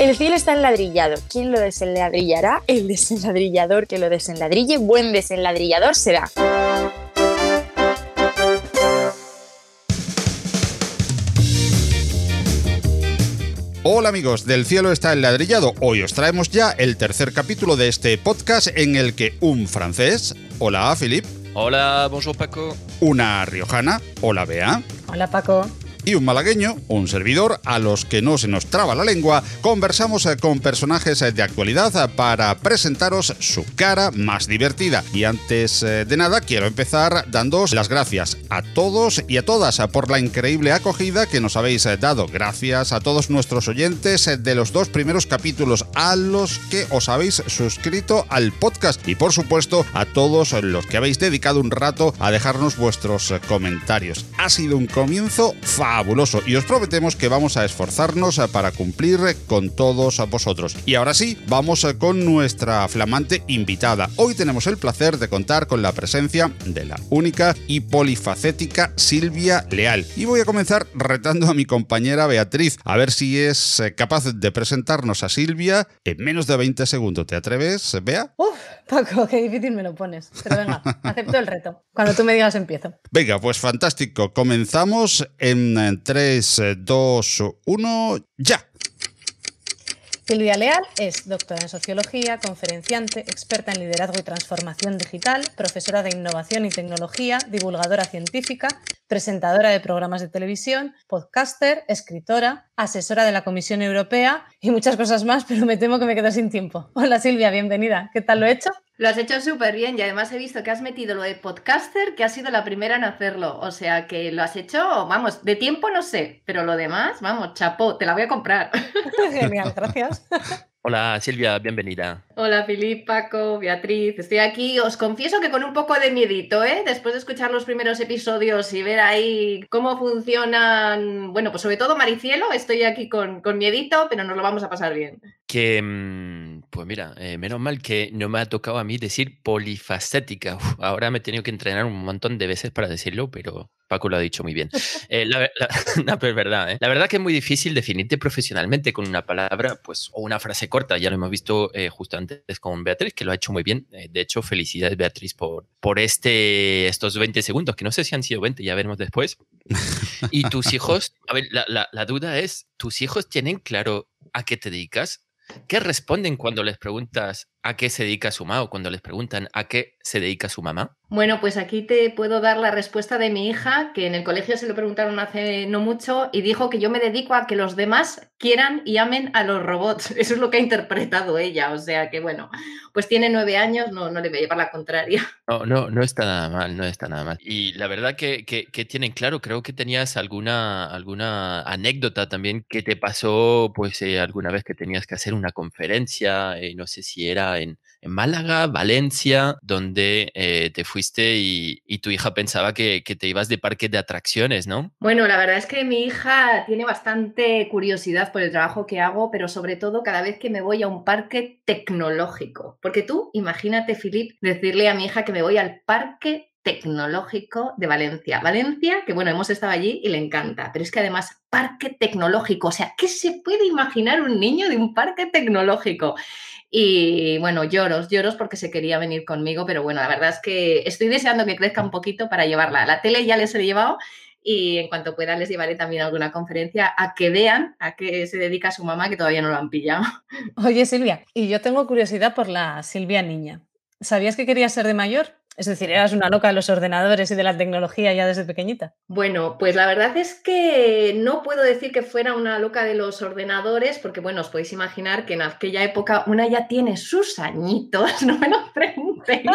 El cielo está enladrillado. ¿Quién lo desenladrillará? El desenladrillador que lo desenladrille. Buen desenladrillador será. Hola amigos, del cielo está el ladrillado. Hoy os traemos ya el tercer capítulo de este podcast en el que un francés, hola Philippe. Hola, bonjour Paco. Una riojana, hola Bea. Hola Paco y un malagueño, un servidor, a los que no se nos traba la lengua, conversamos eh, con personajes eh, de actualidad eh, para presentaros su cara más divertida. Y antes de nada, quiero empezar dándoos las gracias a todos y a todas por la increíble acogida que nos habéis dado. Gracias a todos nuestros oyentes de los dos primeros capítulos, a los que os habéis suscrito al podcast y por supuesto a todos los que habéis dedicado un rato a dejarnos vuestros comentarios. Ha sido un comienzo fabuloso y os prometemos que vamos a esforzarnos para cumplir con todos vosotros. Y ahora sí, vamos con nuestra flamante invitada. Hoy tenemos el placer de contar con la presencia de la única y polifacética Silvia Leal. Y voy a comenzar retando a mi compañera Beatriz a ver si es capaz de presentarnos a Silvia en menos de 20 segundos. ¿Te atreves, Bea? Uf, Paco, qué difícil me lo pones. Pero venga, acepto el reto. Cuando tú me digas empiezo. Venga, pues fantástico. Comenzamos en 3, 2, 1, ya. Silvia Leal es doctora en sociología, conferenciante, experta en liderazgo y transformación digital, profesora de innovación y tecnología, divulgadora científica, presentadora de programas de televisión, podcaster, escritora, asesora de la Comisión Europea y muchas cosas más, pero me temo que me quedo sin tiempo. Hola Silvia, bienvenida. ¿Qué tal lo he hecho? Lo has hecho súper bien y además he visto que has metido lo de podcaster, que has sido la primera en hacerlo. O sea que lo has hecho, vamos, de tiempo no sé, pero lo demás, vamos, chapó, te la voy a comprar. Genial, gracias. Hola Silvia, bienvenida. Hola Filip, Paco, Beatriz. Estoy aquí, os confieso que con un poco de miedito, ¿eh? Después de escuchar los primeros episodios y ver ahí cómo funcionan, bueno, pues sobre todo Maricielo, estoy aquí con, con miedito, pero nos lo vamos a pasar bien. Que, mm, pues mira, eh, menos mal que no me ha tocado a mí decir polifacética. ahora me he tenido que entrenar un montón de veces para decirlo, pero Paco lo ha dicho muy bien. Eh, la, no, pero es verdad, ¿eh? La verdad que es muy difícil definirte profesionalmente con una palabra, pues, o una frase corta. Ya lo hemos visto eh, justo antes con Beatriz, que lo ha hecho muy bien. De hecho, felicidades, Beatriz, por, por este, estos 20 segundos, que no sé si han sido 20, ya veremos después. Y tus hijos, a ver, la, la duda es, ¿tus hijos tienen claro a qué te dedicas? ¿Qué responden cuando les preguntas a qué se dedica su mamá o cuando les preguntan a qué se dedica su mamá? Bueno, pues aquí te puedo dar la respuesta de mi hija, que en el colegio se lo preguntaron hace no mucho y dijo que yo me dedico a que los demás quieran y amen a los robots. Eso es lo que ha interpretado ella. O sea que bueno, pues tiene nueve años, no, no le voy a llevar la contraria. No, no, no está nada mal, no está nada mal. Y la verdad que, que, tienen claro, creo que tenías alguna, alguna anécdota también que te pasó, pues eh, alguna vez que tenías que hacer una conferencia, eh, no sé si era en, Málaga, Valencia, donde eh, te fuiste y, tu hija pensaba que, te ibas de parque de atracciones, ¿no? Bueno, la verdad es que mi hija tiene bastante curiosidad por el trabajo que hago, pero sobre todo cada vez que me voy a un parque tecnológico. Porque tú, imagínate, Filip, decirle a mi hija que me voy al parque tecnológico de Valencia. Valencia, que bueno, hemos estado allí y le encanta, pero es que además parque tecnológico, o sea, ¿qué se puede imaginar un niño de un parque tecnológico? Y bueno, lloros, lloros porque se quería venir conmigo, pero bueno, la verdad es que estoy deseando que crezca un poquito para llevarla. La tele ya les he llevado y en cuanto pueda les llevaré también alguna conferencia a que vean a qué se dedica su mamá, que todavía no lo han pillado. Oye, Silvia, y yo tengo curiosidad por la Silvia niña. ¿Sabías que quería ser de mayor? Es decir, eras una loca de los ordenadores y de la tecnología ya desde pequeñita. Bueno, pues la verdad es que no puedo decir que fuera una loca de los ordenadores, porque bueno, os podéis imaginar que en aquella época una ya tiene sus añitos, no me lo preguntéis,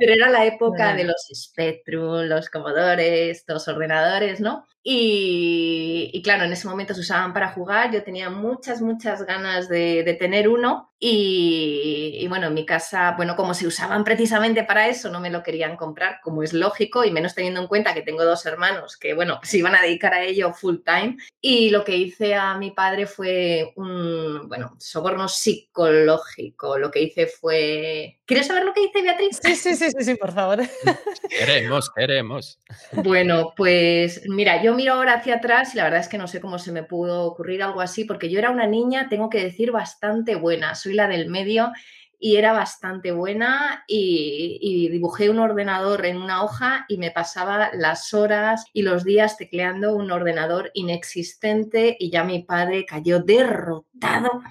pero era la época de los Spectrum, los Commodore, los ordenadores, ¿no? Y, claro, en ese momento se usaban para jugar, yo tenía muchas, muchas ganas de, tener uno y, bueno, en mi casa, bueno, como se usaban precisamente para eso, no me lo querían comprar, como es lógico, y menos teniendo en cuenta que tengo dos hermanos que, bueno, se iban a dedicar a ello full time. Y lo que hice a mi padre fue un, bueno, soborno psicológico. Lo que hice fue ¿Quieres saber lo que dice Beatriz? Sí, sí, sí, sí, sí, por favor. Queremos, queremos. Bueno, pues mira, yo miro ahora hacia atrás y la verdad es que no sé cómo se me pudo ocurrir algo así, porque yo era una niña, tengo que decir, bastante buena. Soy la del medio y era bastante buena y, dibujé un ordenador en una hoja y me pasaba las horas y los días tecleando un ordenador inexistente y ya mi padre cayó derrotado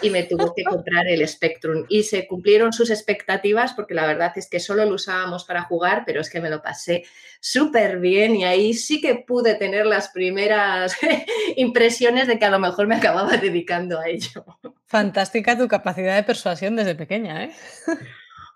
y me tuvo que comprar el Spectrum. Y se cumplieron sus expectativas porque la verdad es que solo lo usábamos para jugar, pero es que me lo pasé súper bien y ahí sí que pude tener las primeras impresiones de que a lo mejor me acababa dedicando a ello. Fantástica tu capacidad de persuasión desde pequeña, ¿eh?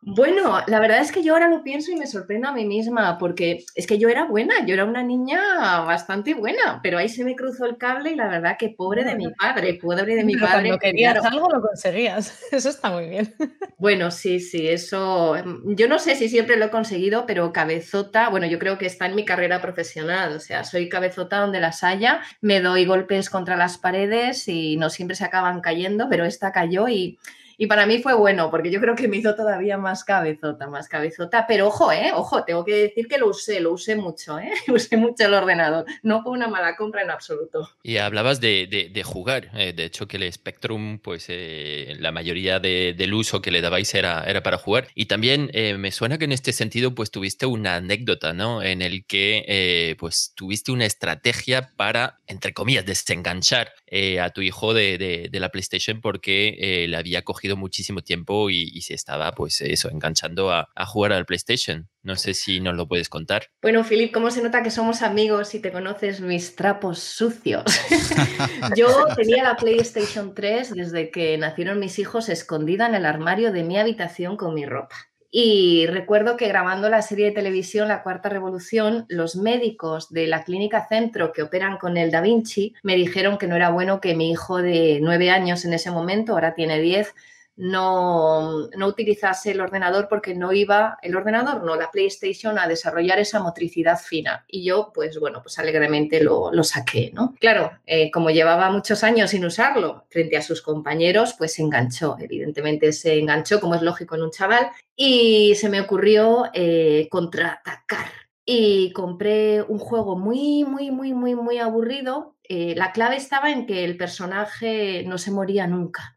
Bueno, la verdad es que yo ahora lo pienso y me sorprendo a mí misma, porque es que yo era buena, yo era una niña bastante buena, pero ahí se me cruzó el cable y la verdad que pobre de mi padre, pobre de mi padre. Cuando querías algo lo conseguías, eso está muy bien. Bueno, sí, sí, eso, em, yo no sé si siempre lo he conseguido, pero cabezota, bueno, yo creo que está en mi carrera profesional, o sea, soy cabezota donde las haya, me doy golpes contra las paredes y no siempre se acaban cayendo, pero esta cayó y y para mí fue bueno, porque yo creo que me hizo todavía más cabezota, más cabezota. Pero ojo, ¿eh? Ojo, tengo que decir que lo usé, lo usé mucho, ¿eh? Usé mucho el ordenador. No fue una mala compra en absoluto. Y hablabas de, de, jugar. Eh, de hecho, que el Spectrum, pues eh, la mayoría del uso que le dabais era, era para jugar. Y también eh, me suena que en este sentido, pues tuviste una anécdota, ¿no? En el que, pues tuviste una estrategia para, entre comillas, desenganchar a tu hijo de, de la PlayStation porque le había cogido muchísimo tiempo y, se estaba, pues eso, enganchando a, jugar al PlayStation. No sé si nos lo puedes contar. Bueno, Filip, ¿cómo se nota que somos amigos y te conoces mis trapos sucios? Yo tenía la PlayStation 3 desde que nacieron mis hijos escondida en el armario de mi habitación con mi ropa. Y recuerdo que grabando la serie de televisión La Cuarta Revolución, los médicos de la clínica centro que operan con el Da Vinci me dijeron que no era bueno que mi hijo de nueve años en ese momento, ahora tiene diez, no, no, utilizase el ordenador porque no iba, el ordenador, no, la PlayStation, a desarrollar esa motricidad fina. Y yo, pues bueno, pues alegremente lo, saqué, ¿no? Claro, eh, como llevaba muchos años sin usarlo frente a sus compañeros, pues se enganchó, evidentemente se enganchó, como es lógico en un chaval, y se me ocurrió eh, contraatacar. Y compré un juego muy, muy, muy, muy, muy aburrido. Eh, la clave estaba en que el personaje no se moría nunca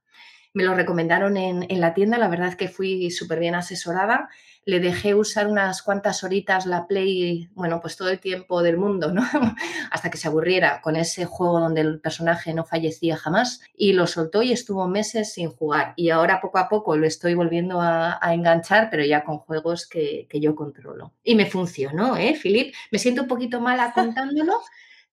me lo recomendaron en, la tienda, la verdad es que fui súper bien asesorada. Le dejé usar unas cuantas horitas la Play, bueno, pues todo el tiempo del mundo, ¿no? Hasta que se aburriera con ese juego donde el personaje no fallecía jamás. Y lo soltó y estuvo meses sin jugar. Y ahora poco a poco lo estoy volviendo a, enganchar, pero ya con juegos que, yo controlo. Y me funcionó, ¿eh, Filip? Me siento un poquito mala contándolo,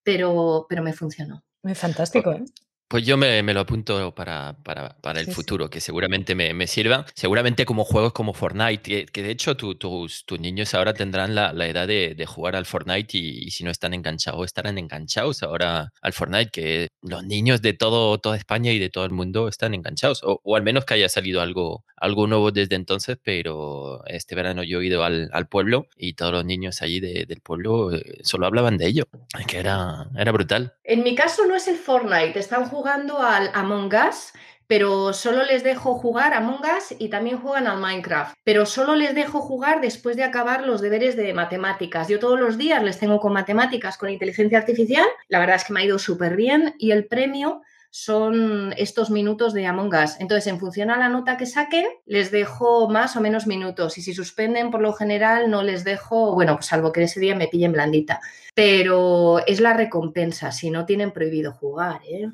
pero, pero me funcionó. Muy fantástico, ¿eh? Pues yo me, lo apunto para, para, el futuro, que seguramente me, me, sirva. Seguramente como juegos como Fortnite, que, de hecho tus, tus, niños ahora tendrán la, la edad de, de, jugar al Fortnite y, si no están enganchados, estarán enganchados ahora al Fortnite, que los niños de todo, toda España y de todo el mundo están enganchados, o, o al menos que haya salido algo, algo nuevo desde entonces, pero este verano yo he ido al, al pueblo y todos los niños allí del pueblo eh, solo hablaban de ello, que era, era brutal. En mi caso no es el Fortnite, están jugando jugando al Among Us, pero solo les dejo jugar Among Us y también juegan al Minecraft. Pero solo les dejo jugar después de acabar los deberes de matemáticas. Yo todos los días les tengo con matemáticas, con inteligencia artificial. La verdad es que me ha ido súper bien y el premio son estos minutos de Among Us. Entonces, en función a la nota que saquen, les dejo más o menos minutos. Y si suspenden, por lo general, no les dejo, bueno, salvo que ese día me pillen blandita. Pero es la recompensa, si no tienen prohibido jugar, ¿eh?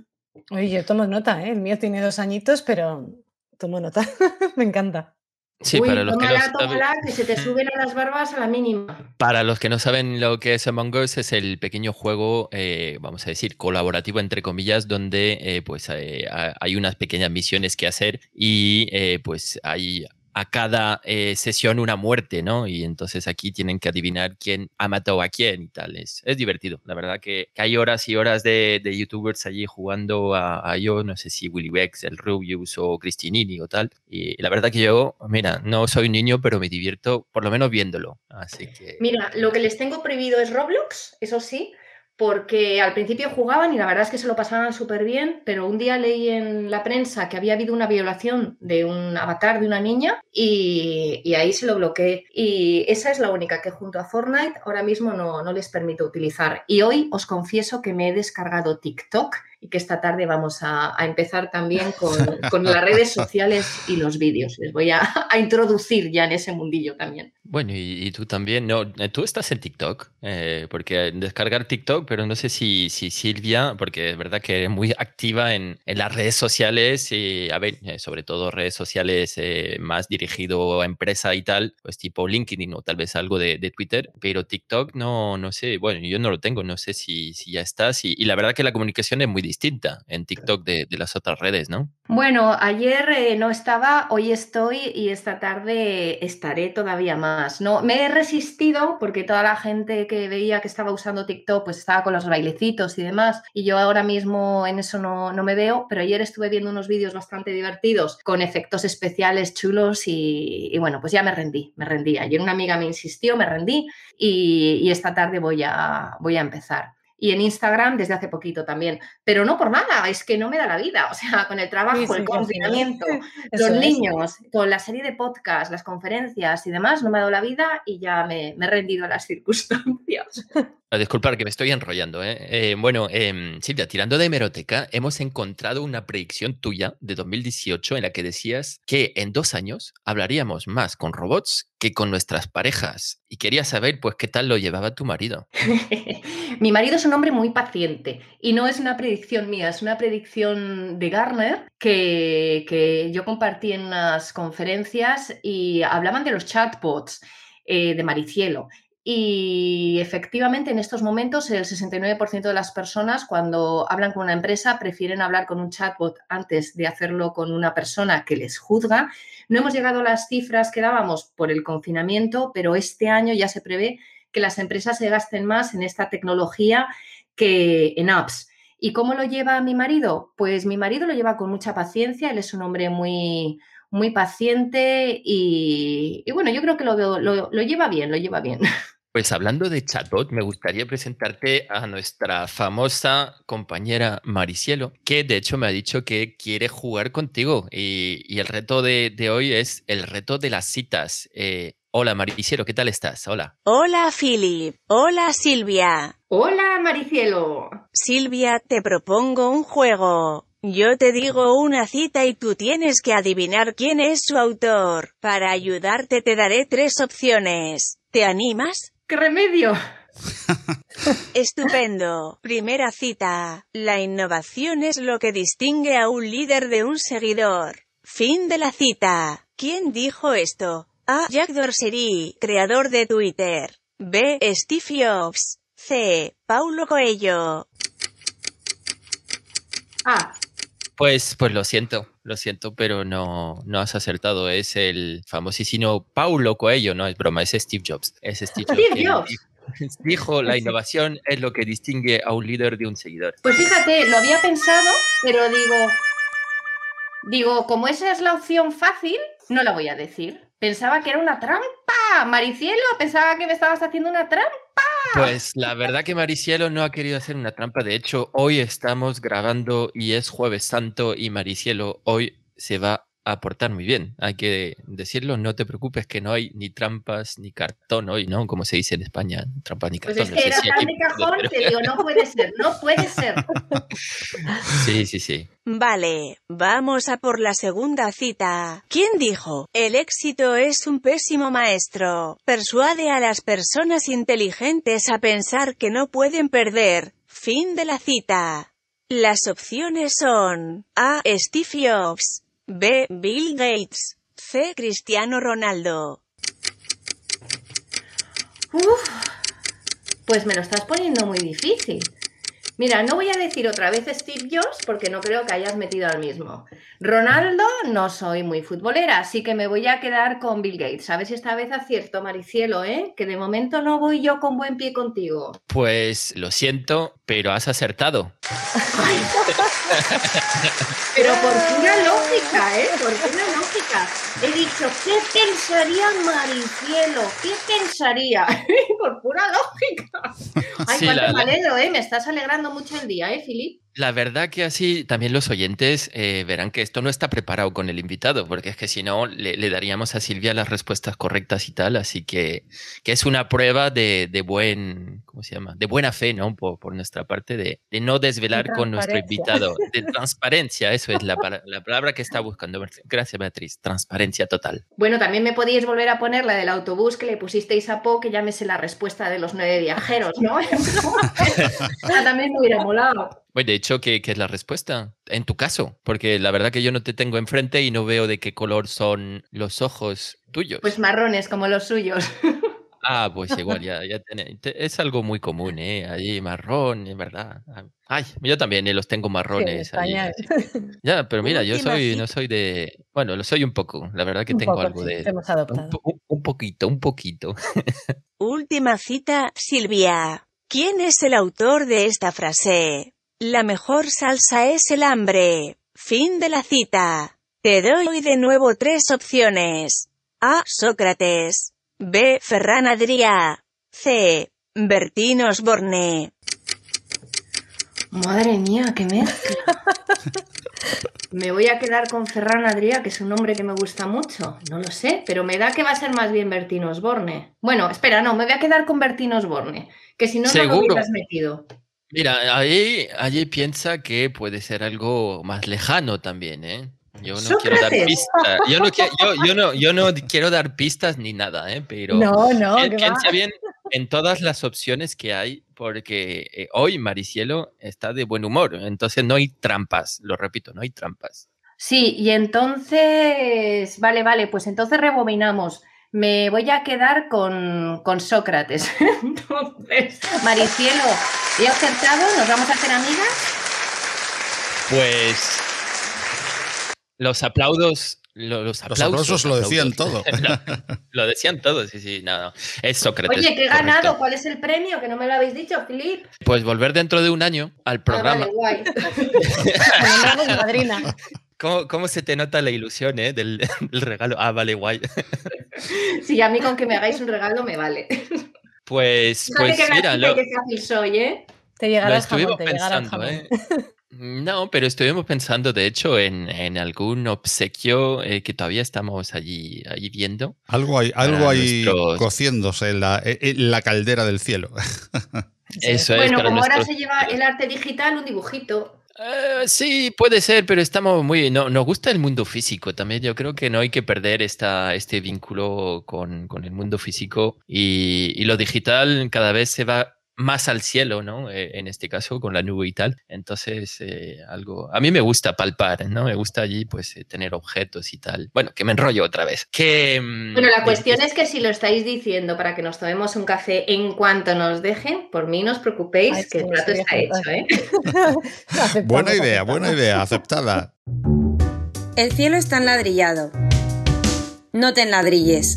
Oye, yo tomo nota, ¿eh? El mío tiene dos añitos, pero tomo nota. Me encanta. Sí, para los que no saben... que se te suben a las barbas a la mínima. Para los que no saben lo que es Among Us, es el pequeño juego, eh, vamos a decir, colaborativo, entre comillas, donde eh, pues eh, hay unas pequeñas misiones que hacer y pues hay a cada eh, sesión una muerte, ¿no? Y entonces aquí tienen que adivinar quién ha matado a quién y tal. Es, divertido. La verdad que, hay horas y horas de, youtubers allí jugando a, yo, no sé si Willy Bex, el Rubius o Cristinini o tal. Y la verdad que yo, mira, no soy niño, pero me divierto por lo menos viéndolo. Así que... Mira, lo que les tengo prohibido es Roblox, eso sí, porque al principio jugaban y la verdad es que se lo pasaban súper bien, pero un día leí en la prensa que había habido una violación de un avatar de una niña y, y ahí se lo bloqueé. Y esa es la única que junto a Fortnite ahora mismo no, no les permito utilizar. Y hoy os confieso que me he descargado TikTok y que esta tarde vamos a, empezar también con, las redes sociales y los vídeos. Les voy a, introducir ya en ese mundillo también. Bueno, y, tú también, no, eh, tú estás en TikTok, eh, porque descargar TikTok, pero no sé si, si Silvia, porque es verdad que es muy activa en, las redes sociales, y a ver, eh, sobre todo redes sociales más dirigido a empresa y tal, pues tipo LinkedIn o tal vez algo de, Twitter, pero TikTok no, no sé, bueno, yo no lo tengo, no sé si, si ya estás, y, y la verdad que la comunicación es muy distinta en TikTok de, las otras redes, ¿no? Bueno, ayer eh, no estaba, hoy estoy y esta tarde estaré todavía más. No, me he resistido porque toda la gente que veía que estaba usando TikTok pues estaba con los bailecitos y demás y yo ahora mismo en eso no, me veo, pero ayer estuve viendo unos vídeos bastante divertidos con efectos especiales chulos y, bueno, pues ya me rendí, me rendí. Ayer una amiga me insistió, me rendí y, y esta tarde voy a, voy a empezar y en Instagram desde hace poquito también. Pero no por nada, es que no me da la vida. O sea, con el trabajo, el confinamiento, los niños, con la serie de podcasts, las conferencias y demás, no me ha dado la vida y ya me, me he rendido a las circunstancias. Disculpar que me estoy enrollando. ¿eh? Eh, bueno, em, Silvia, tirando de hemeroteca, hemos encontrado una predicción tuya de 2018 en la que decías que en dos años hablaríamos más con robots que con nuestras parejas. Y quería saber, pues, qué tal lo llevaba tu marido. Mi marido es un hombre muy paciente y no es una predicción mía, es una predicción de Garner que, que yo compartí en unas conferencias y hablaban de los chatbots. Eh, de Maricielo. Y efectivamente, en estos momentos, el 69% de las personas, cuando hablan con una empresa, prefieren hablar con un chatbot antes de hacerlo con una persona que les juzga. No hemos llegado a las cifras que dábamos por el confinamiento, pero este año ya se prevé que las empresas se gasten más en esta tecnología que en apps. ¿Y cómo lo lleva mi marido? Pues mi marido lo lleva con mucha paciencia, él es un hombre muy, muy paciente y, bueno, yo creo que lo, lo, lo lleva bien, lo lleva bien. Pues hablando de chatbot, me gustaría presentarte a nuestra famosa compañera Maricielo, que de hecho me ha dicho que quiere jugar contigo y, el reto de, hoy es el reto de las citas. Eh, hola Maricielo, ¿qué tal estás? Hola. Hola Philip. Hola Silvia. Hola Maricielo. Silvia, te propongo un juego. Yo te digo una cita y tú tienes que adivinar quién es su autor. Para ayudarte te daré tres opciones. ¿Te animas? ¡Qué remedio! Estupendo. Primera cita. La innovación es lo que distingue a un líder de un seguidor. Fin de la cita. ¿Quién dijo esto? A. Jack Dorsey, creador de Twitter. B. Steve Jobs. C. Paulo Coelho. A. Pues, pues lo siento, lo siento, pero no, no has acertado. Es el famosísimo Paulo Coelho, no es broma, es Steve Jobs. Es Steve Jobs. Dijo, la innovación es lo que distingue a un líder de un seguidor. Pues fíjate, lo había pensado, pero digo, digo, como esa es la opción fácil, no la voy a decir. Pensaba que era una trampa. Maricielo, pensaba que me estabas haciendo una trampa. Pues la verdad que Maricielo no ha querido hacer una trampa. De hecho, hoy estamos grabando y es jueves santo y Maricielo hoy se va a portar muy bien. Hay que decirlo, no te preocupes que no hay ni trampas ni cartón hoy, ¿no? Como se dice en España, trampas ni cartón. Pues es que era tan de cajón que digo, no puede ser, no puede ser. Sí, sí, sí. Vale, vamos a por la segunda cita. ¿Quién dijo? El éxito es un pésimo maestro. Persuade a las personas inteligentes a pensar que no pueden perder. Fin de la cita. Las opciones son A. Steve Jobs, B. Bill Gates, C. Cristiano Ronaldo. Uf, pues me lo estás poniendo muy difícil. Mira, no voy a decir otra vez Steve Jobs porque no creo que hayas metido al mismo. Ronaldo, no soy muy futbolera, así que me voy a quedar con Bill Gates. A ver si esta vez acierto, Maricielo, ¿eh? Que de momento no voy yo con buen pie contigo. Pues lo siento, pero has acertado. Pero por pura lógica, ¿eh? Por pura lógica. He dicho, ¿qué pensaría Maricielo? ¿Qué pensaría? por pura lógica. Ay, Sí, cuánto me alegro, ¿eh? Me estás alegrando mucho el día, ¿eh, Filip? La verdad que así también los oyentes eh, verán que esto no está preparado con el invitado, porque es que si no le, le daríamos a Silvia las respuestas correctas y tal, así que, que es una prueba de, de buen, ¿cómo se llama? De buena fe, ¿no? Por, por nuestra parte, de, de no desvelar con nuestro invitado, de transparencia, eso es la, la palabra que está buscando. Gracias, Beatriz, transparencia total. Bueno, también me podíais volver a poner la del autobús que le pusisteis a Po, que ya me sé la respuesta de los nueve viajeros, ¿no? También me hubiera molado. Pues de hecho, ¿qué, qué es la respuesta? En tu caso, porque la verdad que yo no te tengo enfrente y no veo de qué color son los ojos tuyos. Pues marrones como los suyos. Ah, pues igual, ya, ya tiene- te- es algo muy común, ¿eh? Allí marrón, es verdad. Ah, Ay, yo también eh, los tengo Sí, en marrones. allí, así. Ya, pero mira, yo soy, no soy de, bueno, lo soy un poco, la verdad que un tengo poco, algo sí, de, hemos adoptado. un poquito, un poquito. Última cita, Silvia. ¿Quién es el autor de esta frase? La mejor salsa es el hambre. Fin de la cita. Te doy de nuevo tres opciones. A. Sócrates. B. Ferran Adrià. C. Bertín Osborne. Madre mía, qué mezcla. Me voy a quedar con Ferran Adrià, que es un nombre que me gusta mucho. No lo sé, pero me da que va a ser más bien Bertín Osborne. Bueno, espera, no, me voy a quedar con Bertín Osborne, que si no, no lo metido. Mira, allí, allí piensa que puede ser algo más lejano también, ¿eh? Yo no quiero dar pistas. Yo no, yo, yo no, yo no quiero dar pistas ni nada, ¿eh? Pero No, no, piensa bien en todas las opciones que hay, porque eh, hoy Maricielo está de buen humor, entonces no hay trampas, lo repito, no hay trampas. Sí, y entonces, vale, vale, pues entonces rebobinamos. Me voy a quedar con, con Sócrates. Entonces, Maricielo, ¿he acertado? ¿Nos vamos a hacer amigas? Pues los aplausos, lo- los Los aplausos, aplausos lo decían todo. lo, lo decían todos, sí, sí, no, no, es Sócrates. Oye, que he correcto. ganado. ¿Cuál es el premio? Que no me lo habéis dicho, Filip. Pues volver dentro de un año al Ah, programa. vale, guay. Madrina. ¿Cómo, cómo se te nota la ilusión eh, del, del regalo? Ah, vale, guay. Sí, a mí con que me hagáis un regalo me vale. Pues, pues que mira, lo, y qué fácil soy, ¿eh? Te llegará Lo el jamón, estuvimos te llegará el pensando, jamón. ¿eh? No, pero estuvimos pensando, de hecho, en, en algún obsequio eh, que todavía estamos allí, allí viendo. Algo hay, algo nuestros- cociéndose en la, en la caldera del cielo. Eso es Bueno, como ahora se lleva el arte digital, un dibujito. Eh, sí, puede ser, pero estamos muy... No, nos gusta el mundo físico también. Yo creo que no hay que perder esta, este vínculo con, con el mundo físico y, y lo digital cada vez se va más al cielo, ¿no? Eh, en este caso, con la nube y tal. Entonces, eh, algo... A mí me gusta palpar, ¿no? Me gusta allí, pues, eh, tener objetos y tal. Bueno, que me enrollo otra vez. Que... mm, Bueno, la cuestión es que si lo estáis diciendo para que nos tomemos un café en cuanto nos dejen, por mí no os preocupéis, Ay, que el plato está hecho, ¿eh? Buena idea, buena idea, aceptada. El cielo está enladrillado. No te enladrilles.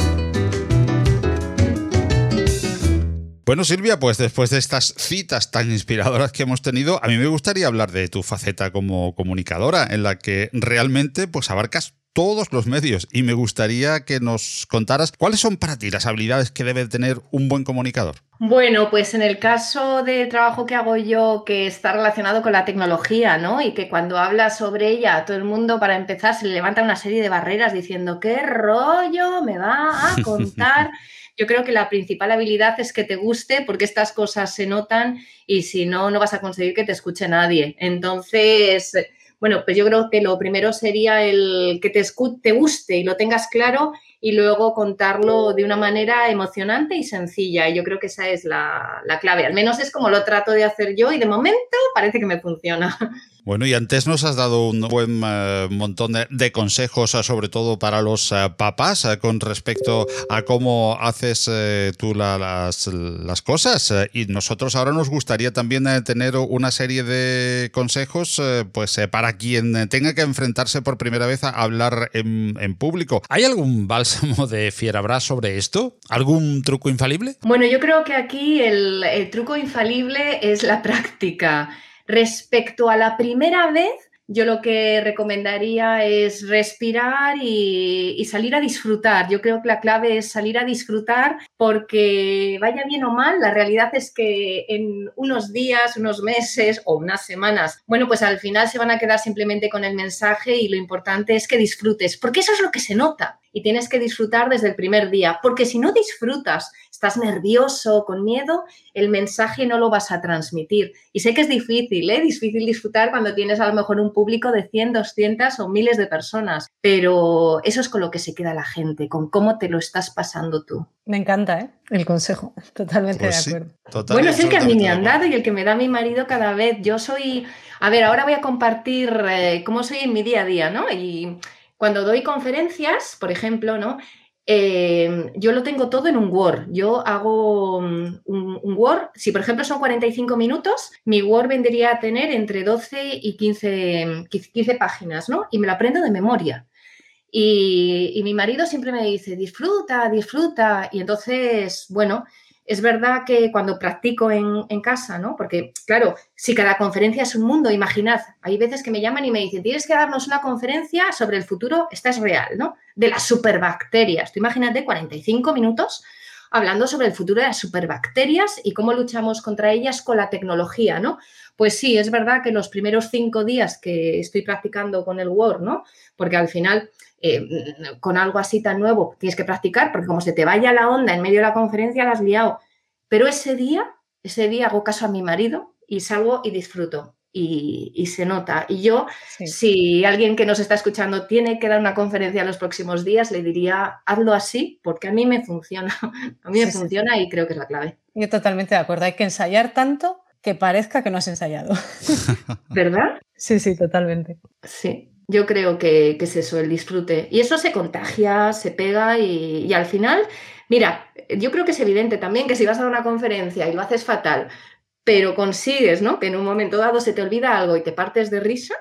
Bueno, Silvia, pues después de estas citas tan inspiradoras que hemos tenido, a mí me gustaría hablar de tu faceta como comunicadora, en la que realmente pues abarcas todos los medios y me gustaría que nos contaras cuáles son para ti las habilidades que debe tener un buen comunicador. Bueno, pues en el caso del trabajo que hago yo, que está relacionado con la tecnología, ¿no? Y que cuando hablas sobre ella, a todo el mundo, para empezar, se le levanta una serie de barreras diciendo, ¿qué rollo me va a contar? Yo creo que la principal habilidad es que te guste porque estas cosas se notan y si no, no vas a conseguir que te escuche nadie. Entonces, bueno, pues yo creo que lo primero sería el que te, te guste y lo tengas claro y luego contarlo de una manera emocionante y sencilla. Y yo creo que esa es la, la clave. Al menos es como lo trato de hacer yo y de momento parece que me funciona. Bueno, y antes nos has dado un buen eh, montón de, consejos, eh, sobre todo para los eh, papás, con respecto a cómo haces tú la- las, cosas. y nosotros ahora nos gustaría también tener una serie de consejos pues, para quien tenga que enfrentarse por primera vez a hablar en, público. ¿Hay algún bálsamo de Fierabras sobre esto? ¿Algún truco infalible? Bueno, yo creo que aquí el truco infalible es la práctica. Respecto a la primera vez, yo lo que recomendaría es respirar y, salir a disfrutar. Yo creo que la clave es salir a disfrutar porque vaya bien o mal, la realidad es que en unos días, unos meses o unas semanas, bueno, pues al final se van a quedar simplemente con el mensaje y lo importante es que disfrutes, porque eso es lo que se nota y tienes que disfrutar desde el primer día, porque si no disfrutas, estás nervioso, con miedo, el mensaje no lo vas a transmitir. Y sé que es difícil, ¿eh? difícil disfrutar cuando tienes a lo mejor un público de 100, 200 o miles de personas, pero eso es con lo que se queda la gente, con cómo te lo estás pasando tú. Me encanta ¿eh? el consejo, totalmente Pues de acuerdo. bueno, es el que a mí me han dado y el que me da mi marido cada vez. Yo soy, a ver, ahora voy a compartir eh, cómo soy en mi día a día, ¿no? Y cuando doy conferencias, por ejemplo, ¿no? Eh, yo lo tengo todo en un Word. Yo hago mm, un, Word, si por ejemplo son 45 minutos, mi Word vendría a tener entre 12 y 15, 15 páginas, ¿no? Y me lo aprendo de memoria. Y, y mi marido siempre me dice, disfruta, disfruta. Y entonces, bueno, es verdad que cuando practico en, casa, ¿no? Porque, claro, si cada conferencia es un mundo, imaginad, hay veces que me llaman y me dicen, tienes que darnos una conferencia sobre el futuro, esta es real, ¿no? De las superbacterias. Tú imagínate 45 minutos hablando sobre el futuro de las superbacterias y cómo luchamos contra ellas con la tecnología, ¿no? Pues sí, es verdad que los primeros cinco días que estoy practicando con el Word, ¿no? Porque al final eh, con algo así tan nuevo tienes que practicar, porque como se te vaya la onda en medio de la conferencia, la has liado. Pero ese día, ese día hago caso a mi marido y salgo y disfruto. Y, se nota. Y yo, si alguien que nos está escuchando tiene que dar una conferencia en los próximos días, le diría, hazlo así, porque a mí me funciona. A mí me funciona y creo que es la clave. Yo totalmente de acuerdo. Hay que ensayar tanto que parezca que no has ensayado. ¿Verdad? Sí, sí, totalmente. Sí. Yo creo que, es eso, el disfrute. Y eso se contagia, se pega y, al final, mira, yo creo que es evidente también que si vas a una conferencia y lo haces fatal, pero consigues, ¿no? Que en un momento dado se te olvida algo y te partes de risa,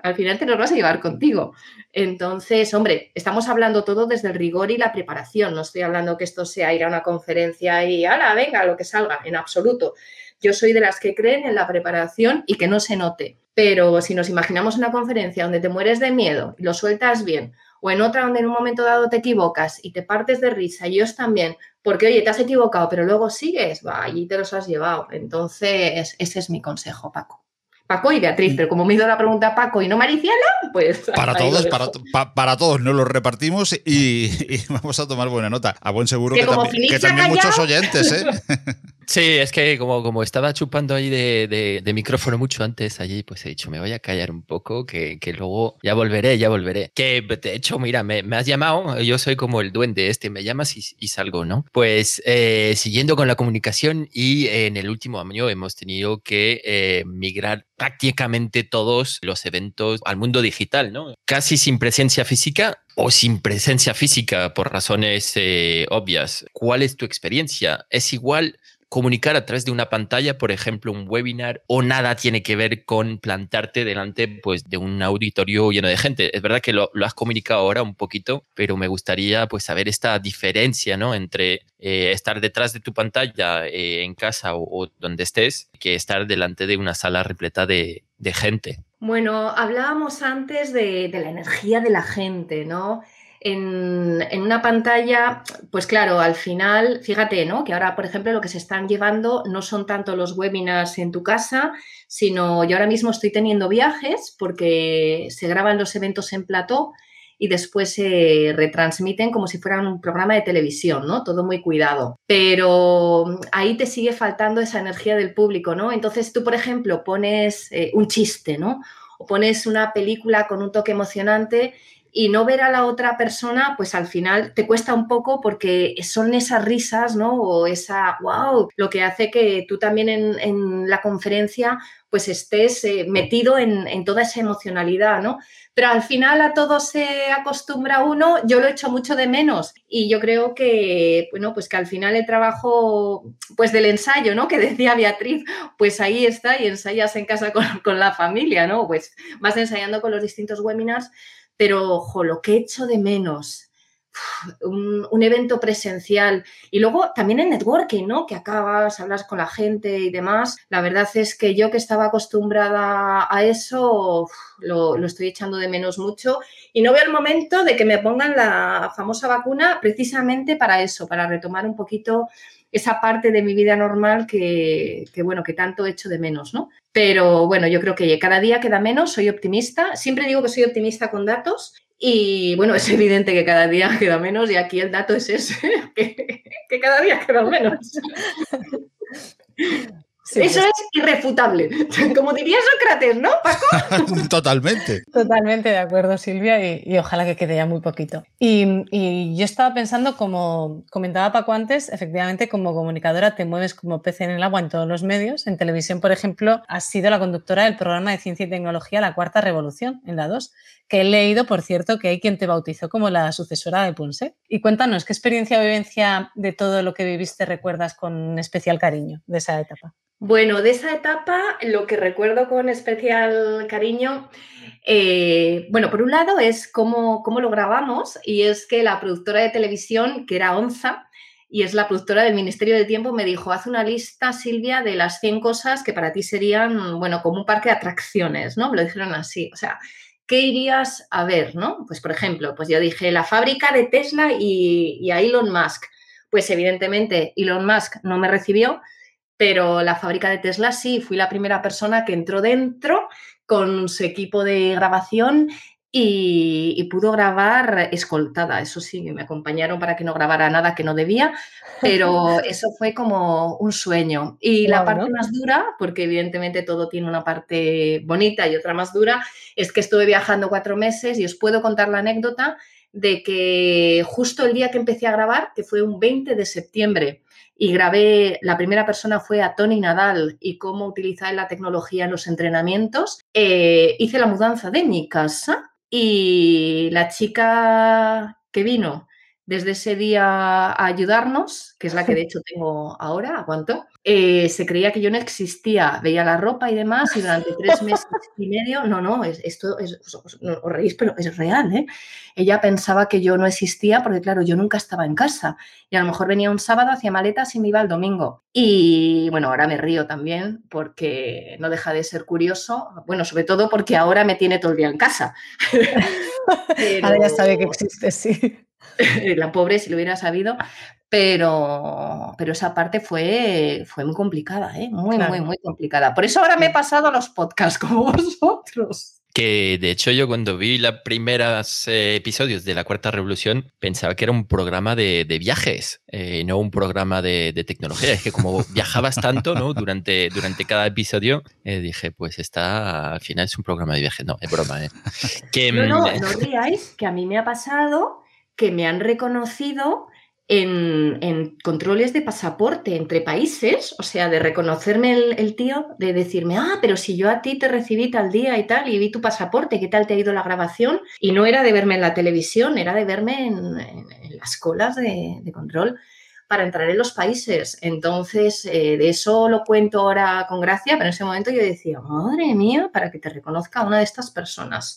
al final te lo vas a llevar contigo. Entonces, hombre, estamos hablando todo desde el rigor y la preparación. No estoy hablando que esto sea ir a una conferencia y, ala, venga, lo que salga, en absoluto. Yo soy de las que creen en la preparación y que no se note. Pero si nos imaginamos una conferencia donde te mueres de miedo y lo sueltas bien, o en otra donde en un momento dado te equivocas y te partes de risa, y ellos también, porque oye, te has equivocado, pero luego sigues, va, allí te los has llevado. Entonces, ese es mi consejo, Paco. Paco y Beatriz, pero como me hizo la pregunta Paco y no Mariciana, pues... Para todos, para, todos nos lo repartimos y, vamos a tomar buena nota. A buen seguro que, también, muchos oyentes, ¿eh? Sí, es que como, como estaba chupando ahí de, micrófono mucho antes allí, pues he dicho, me voy a callar un poco, que, luego ya volveré, ya volveré. Que de hecho, mira, me, has llamado, yo soy como el duende este, me llamas y, salgo, ¿no? Pues eh, siguiendo con la comunicación y en el último año hemos tenido que eh, migrar prácticamente todos los eventos al mundo digital, ¿no? Casi sin presencia física o sin presencia física por razones eh, obvias. ¿Cuál es tu experiencia? ¿Es igual? Comunicar a través de una pantalla, por ejemplo, un webinar, o nada tiene que ver con plantarte delante pues, de un auditorio lleno de gente. Es verdad que lo, has comunicado ahora un poquito, pero me gustaría pues, saber esta diferencia ¿no? entre eh, estar detrás de tu pantalla eh, en casa o, donde estés que estar delante de una sala repleta de, gente. Bueno, hablábamos antes de, de la energía de la gente, ¿no? En, una pantalla, pues claro, al final, fíjate, ¿no? Que ahora, por ejemplo, lo que se están llevando no son tanto los webinars en tu casa, sino yo ahora mismo estoy teniendo viajes porque se graban los eventos en plató y después se retransmiten como si fueran un programa de televisión, ¿no? Todo muy cuidado. Pero ahí te sigue faltando esa energía del público, ¿no? Entonces tú, por ejemplo, pones eh, un chiste, ¿no? O pones una película con un toque emocionante y no ver a la otra persona, pues al final te cuesta un poco porque son esas risas, ¿no? O esa, wow, lo que hace que tú también en, la conferencia pues estés eh, metido en, en, toda esa emocionalidad, ¿no? Pero al final a todo se acostumbra uno, yo lo echo mucho de menos y yo creo que, bueno, pues que al final el trabajo, pues del ensayo, ¿no? Que decía Beatriz, pues ahí está y ensayas en casa con, con la familia, ¿no? Pues vas ensayando con los distintos webinars pero, ojo, lo que echo de menos un, evento presencial y luego también el networking, ¿no? Que acabas, hablas con la gente y demás. La verdad es que yo que estaba acostumbrada a eso, lo, lo estoy echando de menos mucho y no veo el momento de que me pongan la famosa vacuna precisamente para eso, para retomar un poquito esa parte de mi vida normal que, bueno, que tanto echo de menos, ¿no? Pero bueno, yo creo que cada día queda menos, soy optimista. Siempre digo que soy optimista con datos y bueno, es evidente que cada día queda menos y aquí el dato es ese, que cada día queda menos. Sí, Eso es irrefutable. Como diría Sócrates, ¿no, Paco? Totalmente. Totalmente de acuerdo, Silvia, y, y ojalá que quede ya muy poquito. Y, y, yo estaba pensando, como comentaba Paco antes, efectivamente, como comunicadora te mueves como pez en el agua en todos los medios. En televisión, por ejemplo, has sido la conductora del programa de ciencia y tecnología La Cuarta Revolución, en la 2, que he leído, por cierto, que hay quien te bautizó como la sucesora de Punset. Y cuéntanos, ¿qué experiencia o vivencia de todo lo que viviste recuerdas con especial cariño de esa etapa? Bueno, de esa etapa lo que recuerdo con especial cariño, eh, bueno, por un lado es cómo, cómo, lo grabamos y es que la productora de televisión, que era Onza, y es la productora del Ministerio de Tiempo, me dijo, haz una lista, Silvia, de las 100 cosas que para ti serían, bueno, como un parque de atracciones, ¿no? Me lo dijeron así, o sea, ¿qué irías a ver, no? Pues, por ejemplo, pues yo dije, la fábrica de Tesla y, y a Elon Musk. Pues evidentemente Elon Musk no me recibió, pero la fábrica de Tesla sí, fui la primera persona que entró dentro con su equipo de grabación y, y, pudo grabar escoltada. Eso sí, me acompañaron para que no grabara nada que no debía, pero eso fue como un sueño. Y la parte más dura, porque evidentemente todo tiene una parte bonita y otra más dura, es que estuve viajando cuatro meses y os puedo contar la anécdota de que justo el día que empecé a grabar, que fue un 20 de septiembre, y grabé, la primera persona fue a Tony Nadal y cómo utilizar la tecnología en los entrenamientos. Eh, hice la mudanza de mi casa y la chica que vino desde ese día a ayudarnos, que es la que de hecho tengo ahora, aguanto, eh, se creía que yo no existía, veía la ropa y demás y durante tres meses y medio, no, no, es, esto es, os, os reís, pero es real, ¿eh? Ella pensaba que yo no existía porque, claro, yo nunca estaba en casa y a lo mejor venía un sábado, hacía maletas y me iba el domingo. Y bueno, ahora me río también porque no deja de ser curioso, bueno, sobre todo porque ahora me tiene todo el día en casa. Pero... Ahora ya sabe que existe, sí. la pobre si lo hubiera sabido, pero, pero esa parte fue, fue muy complicada, ¿eh? muy, claro. muy, muy complicada. Por eso ahora me he pasado a los podcasts como vosotros. Que de hecho yo cuando vi los primeros eh, episodios de la Cuarta Revolución pensaba que era un programa de, de viajes, eh, no un programa de, de, tecnología. Es que como viajabas tanto ¿no? durante, durante cada episodio, eh, dije, pues está, al final es un programa de viajes. No, es broma. ¿eh? Que, no, no, no riáis, que a mí me ha pasado que me han reconocido en, en, controles de pasaporte entre países, o sea, de reconocerme el, el, tío, de decirme, ah, pero si yo a ti te recibí tal día y tal, y vi tu pasaporte, ¿qué tal te ha ido la grabación? Y no era de verme en la televisión, era de verme en, en, en las colas de, de, control para entrar en los países. Entonces, eh, de eso lo cuento ahora con gracia, pero en ese momento yo decía, madre mía, para que te reconozca una de estas personas.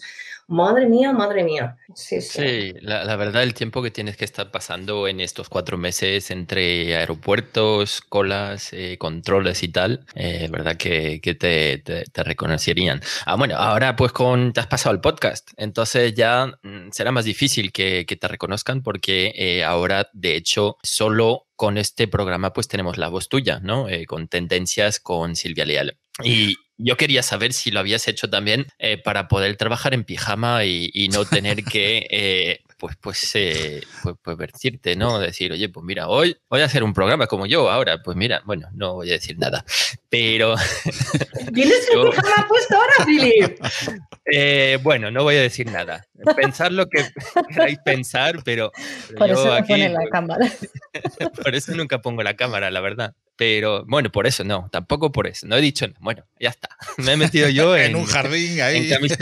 Madre mía, madre mía. Sí, sí. sí la, la, verdad, el tiempo que tienes que estar pasando en estos cuatro meses entre aeropuertos, colas, eh, controles y tal, eh, verdad que, que te, te, te, reconocerían. Ah, bueno, ahora pues con te has pasado el podcast, entonces ya mm, será más difícil que, que te reconozcan porque eh, ahora, de hecho, solo con este programa pues tenemos la voz tuya, ¿no? Eh, con tendencias con Silvia Leal. Y yo quería saber si lo habías hecho también eh, para poder trabajar en pijama y, y no tener que, eh, pues, pues, eh, pues, pues, vestirte, ¿no? Decir, oye, pues mira, hoy voy a hacer un programa como yo ahora. Pues mira, bueno, no voy a decir nada, pero... ¿Tienes el pijama puesto ahora, Philip? Eh, bueno, no voy a decir nada. Pensar lo que queráis pensar, pero... pero por eso aquí, pone la cámara. por eso nunca pongo la cámara, la verdad. Pero bueno, por eso no, tampoco por eso. No he dicho, bueno, ya está. Me he metido yo en, en un jardín ahí. En, camisa,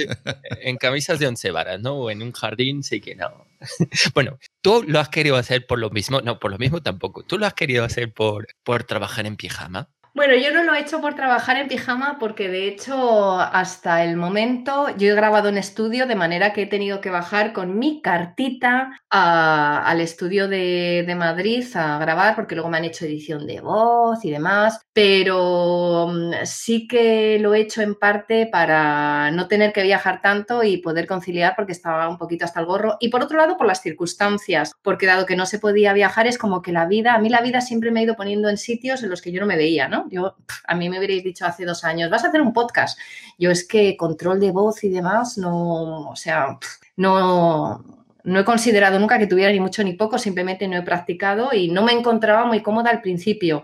en, camisas de once varas, ¿no? O en un jardín, sí que no. Bueno, tú lo has querido hacer por lo mismo, no, por lo mismo tampoco. Tú lo has querido hacer por, por trabajar en pijama. Bueno, yo no lo he hecho por trabajar en pijama porque de hecho hasta el momento yo he grabado en estudio de manera que he tenido que bajar con mi cartita al estudio de, de, Madrid a grabar, porque luego me han hecho edición de voz y demás, pero mm, sí que lo he hecho en parte para no tener que viajar tanto y poder conciliar porque estaba un poquito hasta el gorro. Y por otro lado, por las circunstancias, porque dado que no se podía viajar, es como que la vida, a mí la vida siempre me ha ido poniendo en sitios en los que yo no me veía, ¿no? Yo, a mí me hubierais dicho hace dos años, vas a hacer un podcast. Yo es que control de voz y demás, no, o sea, no, no he considerado nunca que tuviera ni mucho ni poco, simplemente no he practicado y no me encontraba muy cómoda al principio.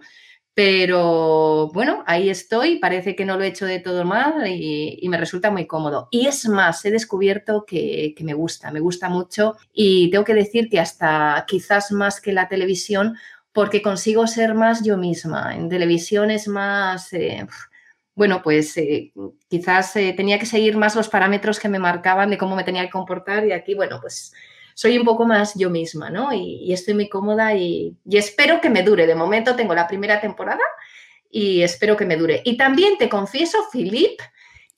Pero bueno, ahí estoy, parece que no lo he hecho de todo mal y, me resulta muy cómodo. Y es más, he descubierto que, me gusta, me gusta mucho y tengo que decir que hasta quizás más que la televisión, porque consigo ser más yo misma. En televisión es más... Eh, bueno, pues eh, quizás eh, tenía que seguir más los parámetros que me marcaban de cómo me tenía que comportar y aquí, bueno, pues soy un poco más yo misma, ¿no? Y, estoy muy cómoda y, espero que me dure. De momento tengo la primera temporada y espero que me dure. Y también te confieso, Filip,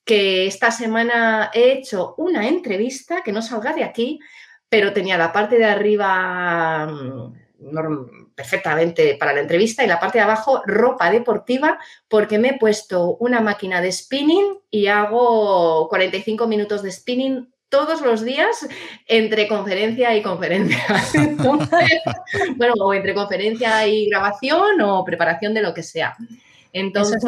que esta semana he hecho una entrevista que no salga de aquí, pero tenía la parte de arriba mm, perfectamente para la entrevista y la parte de abajo ropa deportiva porque me he puesto una máquina de spinning y hago 45 minutos de spinning todos los días entre conferencia y conferencia. bueno, o entre conferencia y grabación o preparación de lo que sea. Entonces,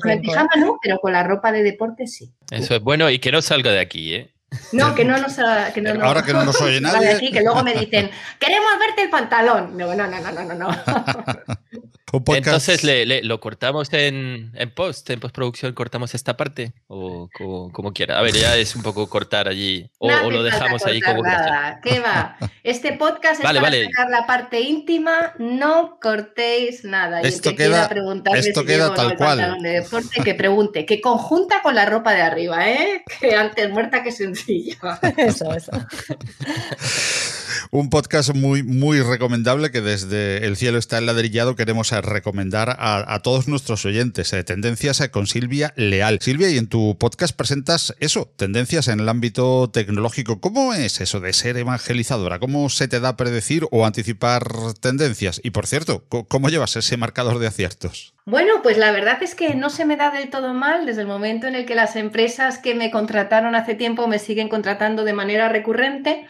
con el pijama no, pero con la ropa de deporte sí. Eso es bueno y que no salga de aquí, ¿eh? No, que no nos. Que no, Ahora que no nos oye nadie. Aquí, que luego me dicen, queremos verte el pantalón. No, no, no, no, no, no. Entonces le, lo cortamos en, en, post, en postproducción, cortamos esta parte o como, quiera. A ver, ya es un poco cortar allí o, lo dejamos ahí como nada. ¿Qué va? Este podcast es para sacar la parte íntima, no cortéis nada. Esto queda, esto queda tal cual. De deporte, que pregunte, que conjunta con la ropa de arriba, ¿eh? Que antes muerta que sencilla. Eso, eso. un podcast muy, muy recomendable que desde El cielo está enladrillado queremos recomendar a, todos nuestros oyentes. Eh, tendencias con Silvia Leal. Silvia, y en tu podcast presentas eso, tendencias en el ámbito tecnológico. ¿Cómo es eso de ser evangelizadora? ¿Cómo se te da predecir o anticipar tendencias? Y por cierto, ¿cómo llevas ese marcador de aciertos? Bueno, pues la verdad es que no se me da del todo mal desde el momento en el que las empresas que me contrataron hace tiempo me siguen contratando de manera recurrente.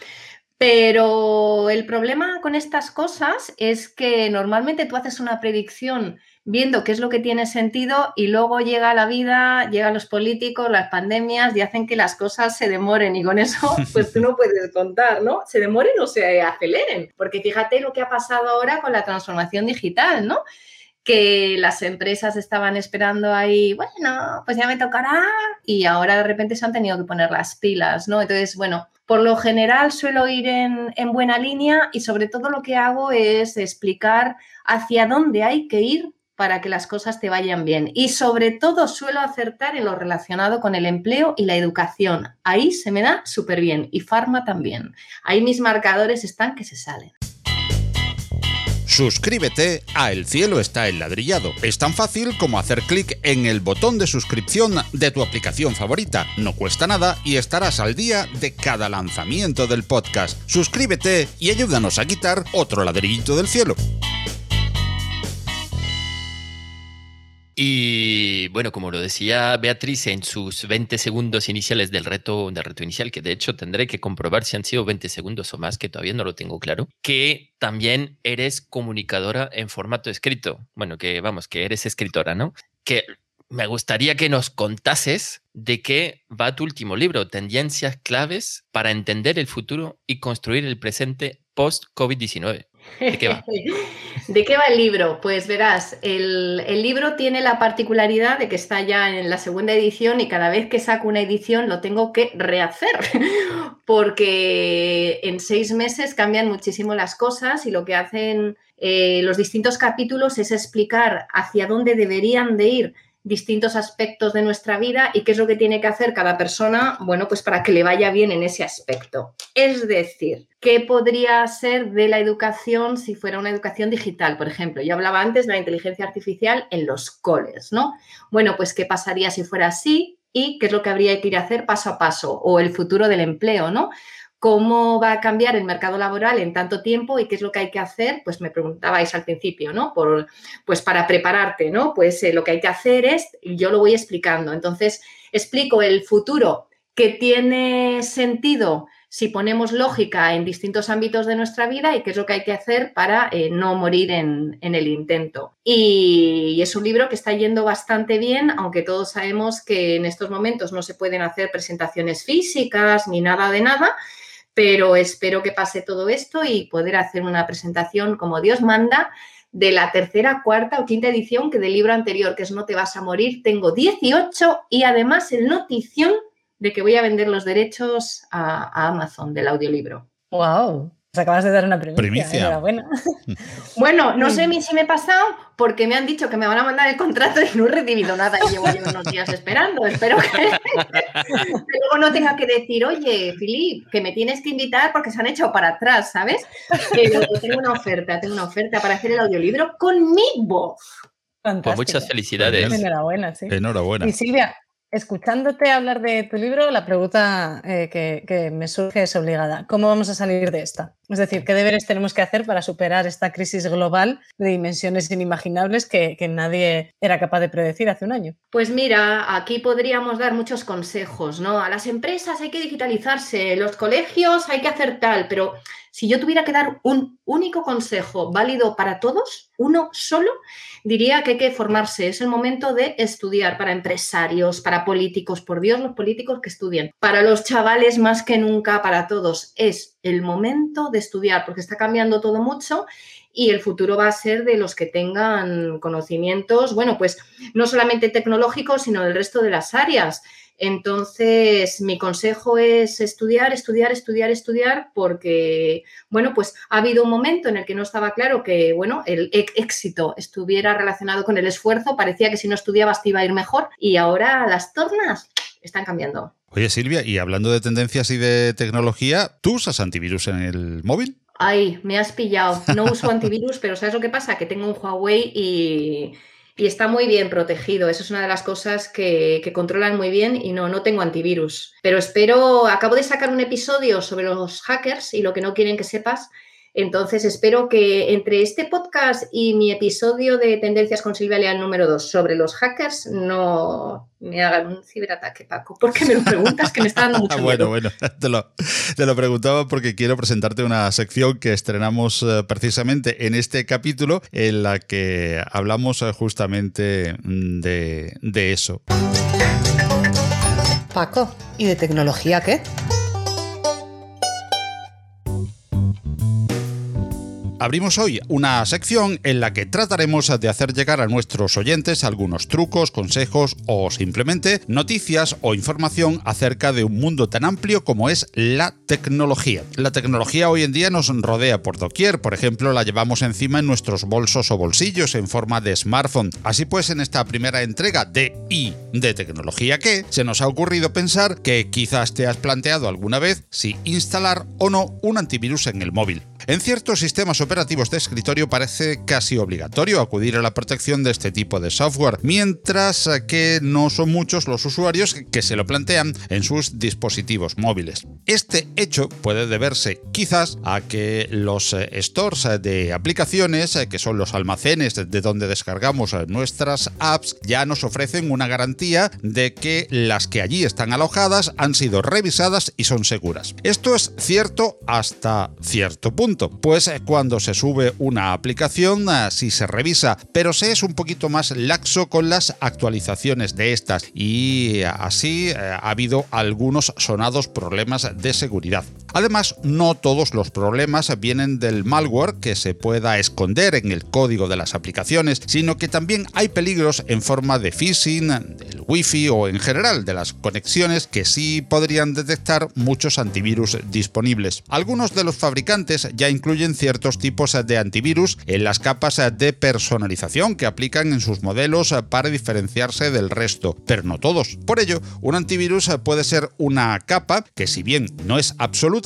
Pero el problema con estas cosas es que normalmente tú haces una predicción viendo qué es lo que tiene sentido y luego llega la vida, llegan los políticos, las pandemias y hacen que las cosas se demoren y con eso pues tú no puedes contar, ¿no? Se demoren o se aceleren, porque fíjate lo que ha pasado ahora con la transformación digital, ¿no? que las empresas estaban esperando ahí, bueno, pues ya me tocará y ahora de repente se han tenido que poner las pilas, ¿no? Entonces, bueno, por lo general suelo ir en, buena línea y sobre todo lo que hago es explicar hacia dónde hay que ir para que las cosas te vayan bien. Y sobre todo suelo acertar en lo relacionado con el empleo y la educación. Ahí se me da súper bien. Y Farma también. Ahí mis marcadores están que se salen. Suscríbete a El cielo está enladrillado. Es tan fácil como hacer clic en el botón de suscripción de tu aplicación favorita. No cuesta nada y estarás al día de cada lanzamiento del podcast. Suscríbete y ayúdanos a quitar otro ladrillito del cielo. Y bueno, como lo decía Beatriz en sus 20 segundos iniciales del reto, del reto inicial, que de hecho tendré que comprobar si han sido 20 segundos o más, que todavía no lo tengo claro, que también eres comunicadora en formato escrito. Bueno, que vamos, que eres escritora, ¿no? Que me gustaría que nos contases de qué va tu último libro, Tendencias claves para entender el futuro y construir el presente post-COVID-19. ¿De qué va? ¿De qué va el libro? Pues verás, el, libro tiene la particularidad de que está ya en la segunda edición y cada vez que saco una edición lo tengo que rehacer, porque en seis meses cambian muchísimo las cosas y lo que hacen eh, los distintos capítulos es explicar hacia dónde deberían de ir distintos aspectos de nuestra vida y qué es lo que tiene que hacer cada persona, bueno, pues para que le vaya bien en ese aspecto. Es decir, ¿qué podría ser de la educación si fuera una educación digital, por ejemplo? Yo hablaba antes de la inteligencia artificial en los coles, ¿no? Bueno, pues ¿qué pasaría si fuera así? Y qué es lo que habría que ir a hacer paso a paso o el futuro del empleo, ¿no? Cómo va a cambiar el mercado laboral en tanto tiempo y qué es lo que hay que hacer, pues me preguntabais al principio, ¿no? Pues para prepararte, ¿no? Pues eh, lo que hay que hacer es, yo lo voy explicando. Entonces, explico el futuro que tiene sentido si ponemos lógica en distintos ámbitos de nuestra vida y qué es lo que hay que hacer para eh, no morir en, el intento. Y, es un libro que está yendo bastante bien, aunque todos sabemos que en estos momentos no se pueden hacer presentaciones físicas ni nada de nada, pero espero que pase todo esto y poder hacer una presentación como Dios manda de la tercera, cuarta o quinta edición que del libro anterior, que es No te vas a morir, tengo 18 y además el notición de que voy a vender los derechos a, Amazon del audiolibro. ¡Wow! Pues acabas de dar una primicia. primicia. Enhorabuena. Bueno, no sé si me he pasado porque me han dicho que me van a mandar el contrato y no he recibido nada y llevo unos días esperando. Espero que, luego no tenga que decir, oye, Filip, que me tienes que invitar porque se han echado para atrás, ¿sabes? Pero tengo una oferta, tengo una oferta para hacer el audiolibro con mi voz. Pues muchas felicidades. Enhorabuena, sí. Enhorabuena. Y Silvia, Escuchándote hablar de tu libro, la pregunta eh, que, me surge es obligada. ¿Cómo vamos a salir de esta? Es decir, ¿qué deberes tenemos que hacer para superar esta crisis global de dimensiones inimaginables que, que nadie era capaz de predecir hace un año? Pues mira, aquí podríamos dar muchos consejos, ¿no? A las empresas hay que digitalizarse, los colegios hay que hacer tal, pero si yo tuviera que dar un único consejo válido para todos, uno solo, diría que hay que formarse. Es el momento de estudiar para empresarios, para políticos. Por Dios, los políticos que estudien. Para los chavales, más que nunca, para todos, es el momento de estudiar porque está cambiando todo mucho y el futuro va a ser de los que tengan conocimientos, bueno, pues no solamente tecnológicos, sino del resto de las áreas. Entonces, mi consejo es estudiar, estudiar, estudiar, estudiar, porque, bueno, pues ha habido un momento en el que no estaba claro que, bueno, el éxito estuviera relacionado con el esfuerzo, parecía que si no estudiabas te iba a ir mejor y ahora las tornas están cambiando. Oye, Silvia, y hablando de tendencias y de tecnología, ¿tú usas antivirus en el móvil? Ay, me has pillado. No uso antivirus, pero ¿sabes lo que pasa? Que tengo un Huawei y y está muy bien protegido. Eso es una de las cosas que, controlan muy bien y no, no tengo antivirus. Pero espero, acabo de sacar un episodio sobre los hackers y lo que no quieren que sepas entonces, espero que entre este podcast y mi episodio de Tendencias con Silvia Leal número 2 sobre los hackers no me hagan un ciberataque, Paco. ¿Por qué me lo preguntas? Que me está dando mucho Bueno, bueno, te lo, te lo, preguntaba porque quiero presentarte una sección que estrenamos eh, precisamente en este capítulo en la que hablamos eh, justamente mm, de, de eso. Paco, ¿y de tecnología qué? Abrimos hoy una sección en la que trataremos de hacer llegar a nuestros oyentes algunos trucos, consejos o simplemente noticias o información acerca de un mundo tan amplio como es la tecnología. La tecnología hoy en día nos rodea por doquier, por ejemplo la llevamos encima en nuestros bolsos o bolsillos en forma de smartphone. Así pues en esta primera entrega de I de tecnología que se nos ha ocurrido pensar que quizás te has planteado alguna vez si instalar o no un antivirus en el móvil. En ciertos sistemas operativos de escritorio parece casi obligatorio acudir a la protección de este tipo de software, mientras que no son muchos los usuarios que se lo plantean en sus dispositivos móviles. Este hecho puede deberse quizás a que los eh, stores de aplicaciones, eh, que son los almacenes de donde descargamos eh, nuestras apps, ya nos ofrecen una garantía de que las que allí están alojadas han sido revisadas y son seguras. Esto es cierto hasta cierto punto pues eh, cuando se sube una aplicación eh, sí se revisa, pero se es un poquito más laxo con las actualizaciones de estas y eh, así ha habido algunos sonados problemas de seguridad. Además, no todos los problemas vienen del malware que se pueda esconder en el código de las aplicaciones, sino que también hay peligros en forma de phishing, del wifi o en general de las conexiones que sí podrían detectar muchos antivirus disponibles. Algunos de los fabricantes ya incluyen ciertos tipos de antivirus en las capas de personalización que aplican en sus modelos para diferenciarse del resto, pero no todos. Por ello, un antivirus puede ser una capa que si bien no es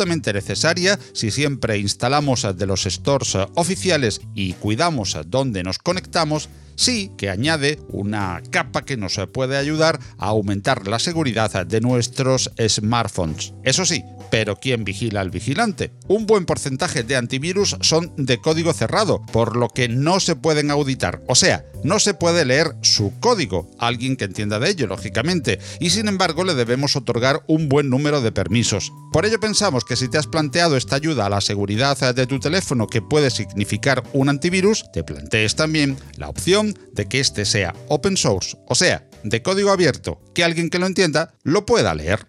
necesaria, si siempre instalamos de los stores oficiales y cuidamos dónde nos conectamos, sí que añade una capa que nos puede ayudar a aumentar la seguridad de nuestros smartphones. Eso sí, pero ¿quién vigila al vigilante? Un buen porcentaje de antivirus son de código cerrado, por lo que no se pueden auditar. O sea, no se puede leer su código, alguien que entienda de ello, lógicamente, y sin embargo le debemos otorgar un buen número de permisos. Por ello pensamos que si te has planteado esta ayuda a la seguridad de tu teléfono que puede significar un antivirus, te plantees también la opción de que este sea open source, o sea, de código abierto, que alguien que lo entienda lo pueda leer.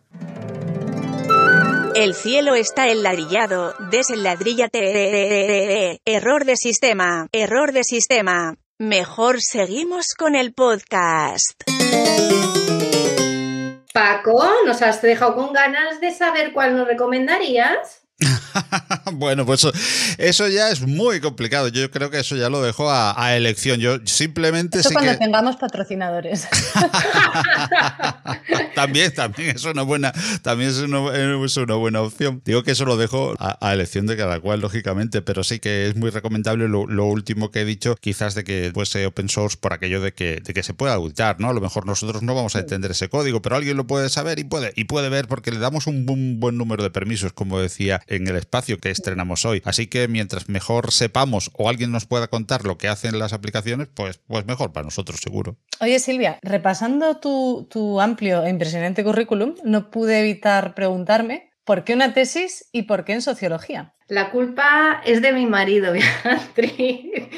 El cielo está enladrillado, desenladríllate. Error de sistema, error de sistema. Mejor seguimos con el podcast. Paco, nos has dejado con ganas de saber cuál nos recomendarías. bueno, pues eso, ya es muy complicado. Yo creo que eso ya lo dejo a, elección. Yo simplemente Eso sí cuando que... tengamos patrocinadores. también, también es una buena, también es una, es una buena opción. Digo que eso lo dejo a, elección de cada cual, lógicamente, pero sí que es muy recomendable lo, último que he dicho, quizás de que fuese open source por aquello de que, de que se pueda auditar, ¿no? A lo mejor nosotros no vamos a entender ese código, pero alguien lo puede saber y puede, y puede ver porque le damos un, un buen número de permisos, como decía en el espacio que estrenamos hoy. Así que mientras mejor sepamos o alguien nos pueda contar lo que hacen las aplicaciones, pues, pues mejor para nosotros, seguro. Oye, Silvia, repasando tu, tu amplio e impresionante currículum, no pude evitar preguntarme ¿Por qué una tesis y por qué en sociología? La culpa es de mi marido, Beatriz.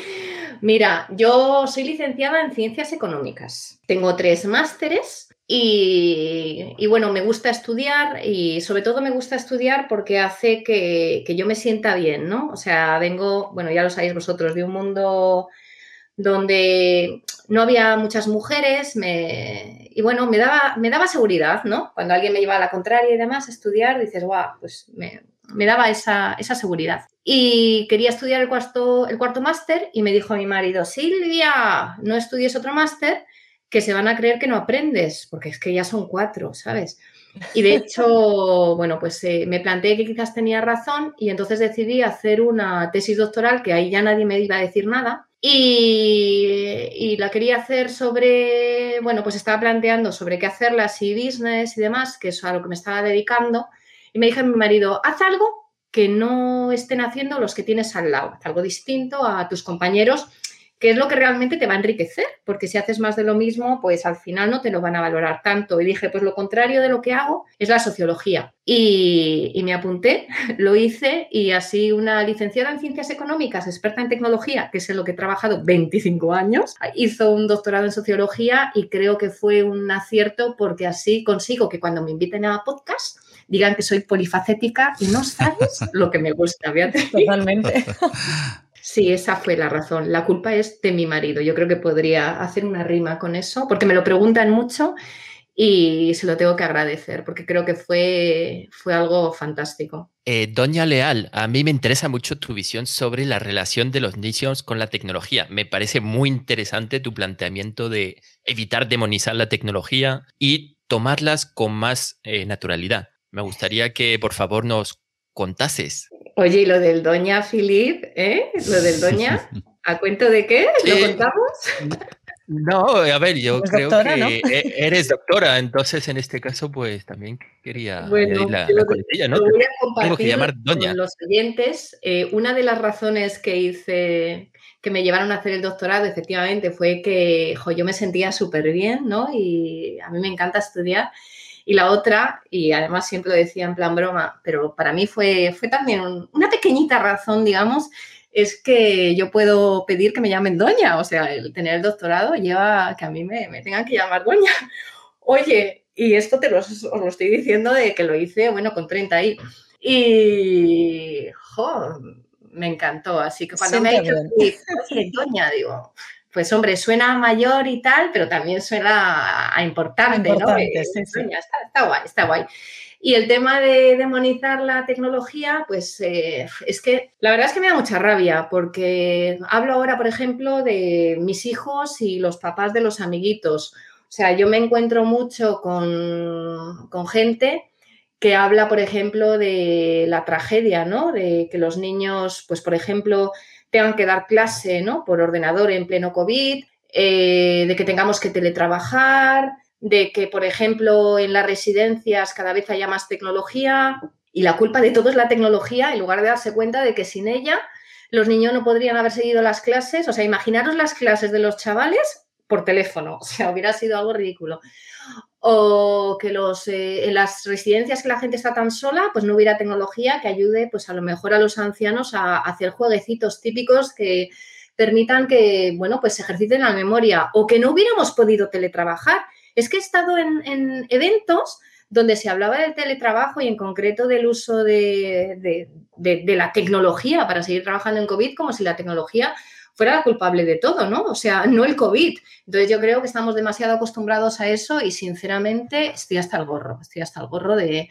Mira, yo soy licenciada en ciencias económicas. Tengo tres másteres y, bueno, me gusta estudiar y sobre todo me gusta estudiar porque hace que, yo me sienta bien, ¿no? O sea, vengo, bueno, ya lo sabéis vosotros, de un mundo donde no había muchas mujeres y bueno, me daba, me daba seguridad, ¿no? Cuando alguien me llevaba a la contraria y demás a estudiar, dices, guau, pues me, daba esa, esa, seguridad. Y quería estudiar el cuarto, el cuarto máster y me dijo mi marido, Silvia, no estudies otro máster que se van a creer que no aprendes, porque es que ya son cuatro, ¿sabes? Y de hecho, bueno, pues eh, me planteé que quizás tenía razón y entonces decidí hacer una tesis doctoral, que ahí ya nadie me iba a decir nada, y, y, la quería hacer sobre, bueno, pues estaba planteando sobre qué hacerla, si business y demás, que es a lo que me estaba dedicando, y me dije a mi marido, haz algo que no estén haciendo los que tienes al lado, algo distinto a tus compañeros que es lo que realmente te va a enriquecer, porque si haces más de lo mismo, pues al final no te lo van a valorar tanto. Y dije, pues lo contrario de lo que hago es la sociología. Y, me apunté, lo hice y así una licenciada en ciencias económicas, experta en tecnología, que es en lo que he trabajado 25 años, hizo un doctorado en sociología y creo que fue un acierto porque así consigo que cuando me inviten a podcast digan que soy polifacética y no sabes lo que me gusta. Totalmente. Sí, esa fue la razón. La culpa es de mi marido. Yo creo que podría hacer una rima con eso, porque me lo preguntan mucho y se lo tengo que agradecer, porque creo que fue, fue algo fantástico. Eh, Doña Leal, a mí me interesa mucho tu visión sobre la relación de los niños con la tecnología. Me parece muy interesante tu planteamiento de evitar demonizar la tecnología y tomarlas con más eh, naturalidad. Me gustaría que por favor nos contases Oye, y lo del Doña Filip, ¿eh? Lo del Doña, ¿a cuento de qué? ¿Lo contamos? No, a ver, yo creo que e-, eres doctora, entonces en este caso, pues también quería bueno, la, la coletilla, ¿no? voy a compartir que llamar Doña. Con los oyentes. Eh, una de las razones que hice, que me llevaron a hacer el doctorado, efectivamente, fue que yo me sentía súper bien, ¿no? Y a mí me encanta estudiar. Y la otra, y además siempre lo decía en plan broma, pero para mí fue, fue también una pequeñita razón, digamos, es que yo puedo pedir que me llamen doña. O sea, el tener el doctorado lleva que a mí me, tengan que llamar doña. Oye, y esto te lo, os lo estoy diciendo de que lo hice, bueno, con 30 y... Y, jo, me encantó. Así que cuando me ha dicho, doña, digo, pues hombre, suena mayor y tal, pero también suena a importante, ¿no? Está, guay, está guay. Y el tema de demonizar la tecnología, pues eh, es que la verdad es que me da mucha rabia porque hablo ahora, por ejemplo, de mis hijos y los papás de los amiguitos. O sea, yo me encuentro mucho con, con gente que habla, por ejemplo, de la tragedia, ¿no? De que los niños, pues, por ejemplo, tengan que dar clase ¿no? por ordenador en pleno COVID, eh, de que tengamos que teletrabajar, de que, por ejemplo, en las residencias cada vez haya más tecnología y la culpa de todo es la tecnología en lugar de darse cuenta de que sin ella los niños no podrían haber seguido las clases. O sea, imaginaros las clases de los chavales por teléfono, o sea, hubiera sido algo ridículo. O que los, eh, en las residencias que la gente está tan sola, pues no hubiera tecnología que ayude, pues a lo mejor a los ancianos a hacer jueguecitos típicos que, permitan que, bueno, pues ejerciten la memoria o que no hubiéramos podido teletrabajar. Es que he estado en, eventos donde se hablaba del teletrabajo y en concreto del uso de, la tecnología para seguir trabajando en COVID como si la tecnología fuera la culpable de todo, ¿no? O sea, no el COVID. Entonces yo creo que estamos demasiado acostumbrados a eso y sinceramente estoy hasta el gorro, estoy hasta el gorro de,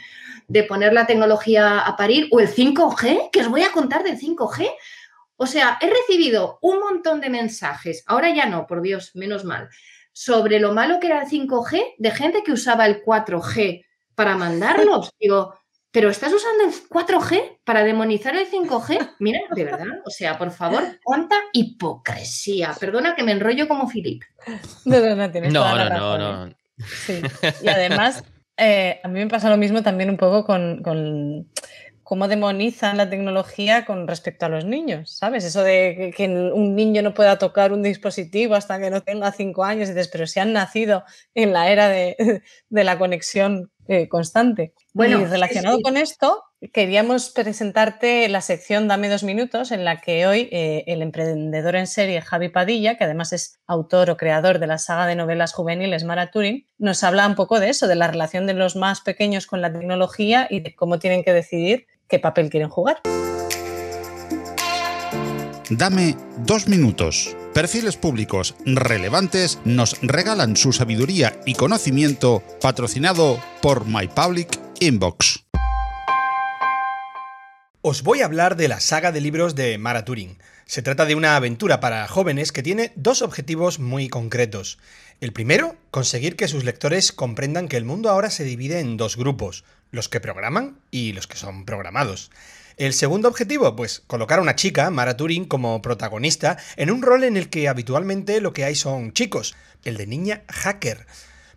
de poner la tecnología a parir o el 5G, que os voy a contar del 5G. O sea, he recibido un montón de mensajes, ahora ya no, por Dios, menos mal, sobre lo malo que era el 5G de gente que usaba el 4G para mandarlos. Digo, pero estás usando el 4G para demonizar el 5G. Mira, de verdad, o sea, por favor, cuánta hipocresía. Perdona que me enrollo como Filip. No, no, no, tienes no, no, no, no. Sí. Y además, eh, a mí me pasa lo mismo también un poco con, cómo demonizan la tecnología con respecto a los niños, ¿sabes? Eso de que un niño no pueda tocar un dispositivo hasta que no tenga cinco años, y dices, pero si han nacido en la era de, la conexión eh, constante. Bueno, y relacionado con esto, queríamos presentarte la sección Dame dos minutos, en la que hoy eh, el emprendedor en serie Javi Padilla, que además es autor o creador de la saga de novelas juveniles Mara Turing, nos habla un poco de eso, de la relación de los más pequeños con la tecnología y de cómo tienen que decidir qué papel quieren jugar. Dame dos minutos. Perfiles públicos relevantes nos regalan su sabiduría y conocimiento patrocinado por My Public Inbox. Os voy a hablar de la saga de libros de Mara Turing. Se trata de una aventura para jóvenes que tiene dos objetivos muy concretos. El primero, conseguir que sus lectores comprendan que el mundo ahora se divide en dos grupos, los que programan y los que son programados. El segundo objetivo, pues colocar a una chica, Mara Turing, como protagonista en un rol en el que habitualmente lo que hay son chicos, el de niña hacker.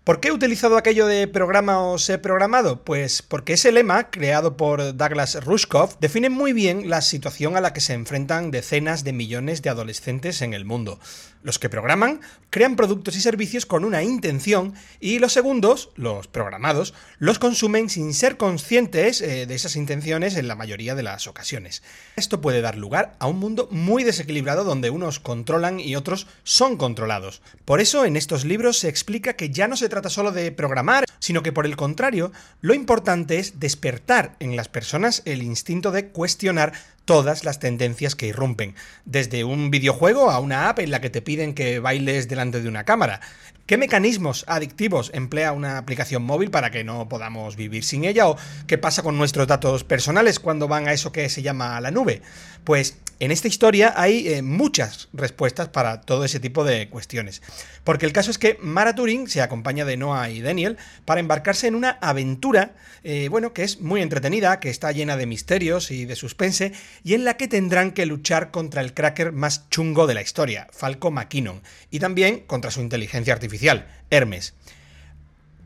¿Por qué he utilizado aquello de programa o ser programado? Pues porque ese lema, creado por Douglas Rushkoff, define muy bien la situación a la que se enfrentan decenas de millones de adolescentes en el mundo. Los que programan crean productos y servicios con una intención y los segundos, los programados, los consumen sin ser conscientes eh, de esas intenciones en la mayoría de las ocasiones. Esto puede dar lugar a un mundo muy desequilibrado donde unos controlan y otros son controlados. Por eso en estos libros se explica que ya no se trata solo de programar, sino que por el contrario, lo importante es despertar en las personas el instinto de cuestionar todas las tendencias que irrumpen, desde un videojuego a una app en la que te piden que bailes delante de una cámara. ¿Qué mecanismos adictivos emplea una aplicación móvil para que no podamos vivir sin ella? ¿O qué pasa con nuestros datos personales cuando van a eso que se llama la nube? Pues en esta historia hay eh, muchas respuestas para todo ese tipo de cuestiones. Porque el caso es que Mara Turing se acompaña de Noah y Daniel para embarcarse en una aventura, eh, bueno, que es muy entretenida, que está llena de misterios y de suspense, y en la que tendrán que luchar contra el cracker más chungo de la historia, Falco McKinnon, y también contra su inteligencia artificial, Hermes.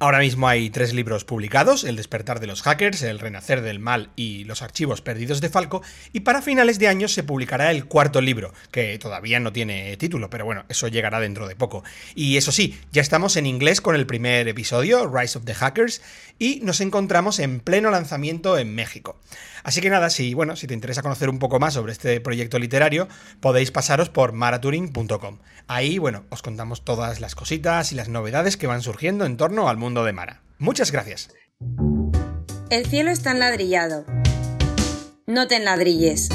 Ahora mismo hay tres libros publicados, El despertar de los hackers, El renacer del mal y Los archivos perdidos de Falco, y para finales de año se publicará el cuarto libro, que todavía no tiene título, pero bueno, eso llegará dentro de poco. Y eso sí, ya estamos en inglés con el primer episodio, Rise of the Hackers, y nos encontramos en pleno lanzamiento en México. Así que nada, si bueno, si te interesa conocer un poco más sobre este proyecto literario, podéis pasaros por maraturing.com. Ahí, bueno, os contamos todas las cositas y las novedades que van surgiendo en torno al mundo de Mara. Muchas gracias. El cielo está enladrillado. No te enladrilles.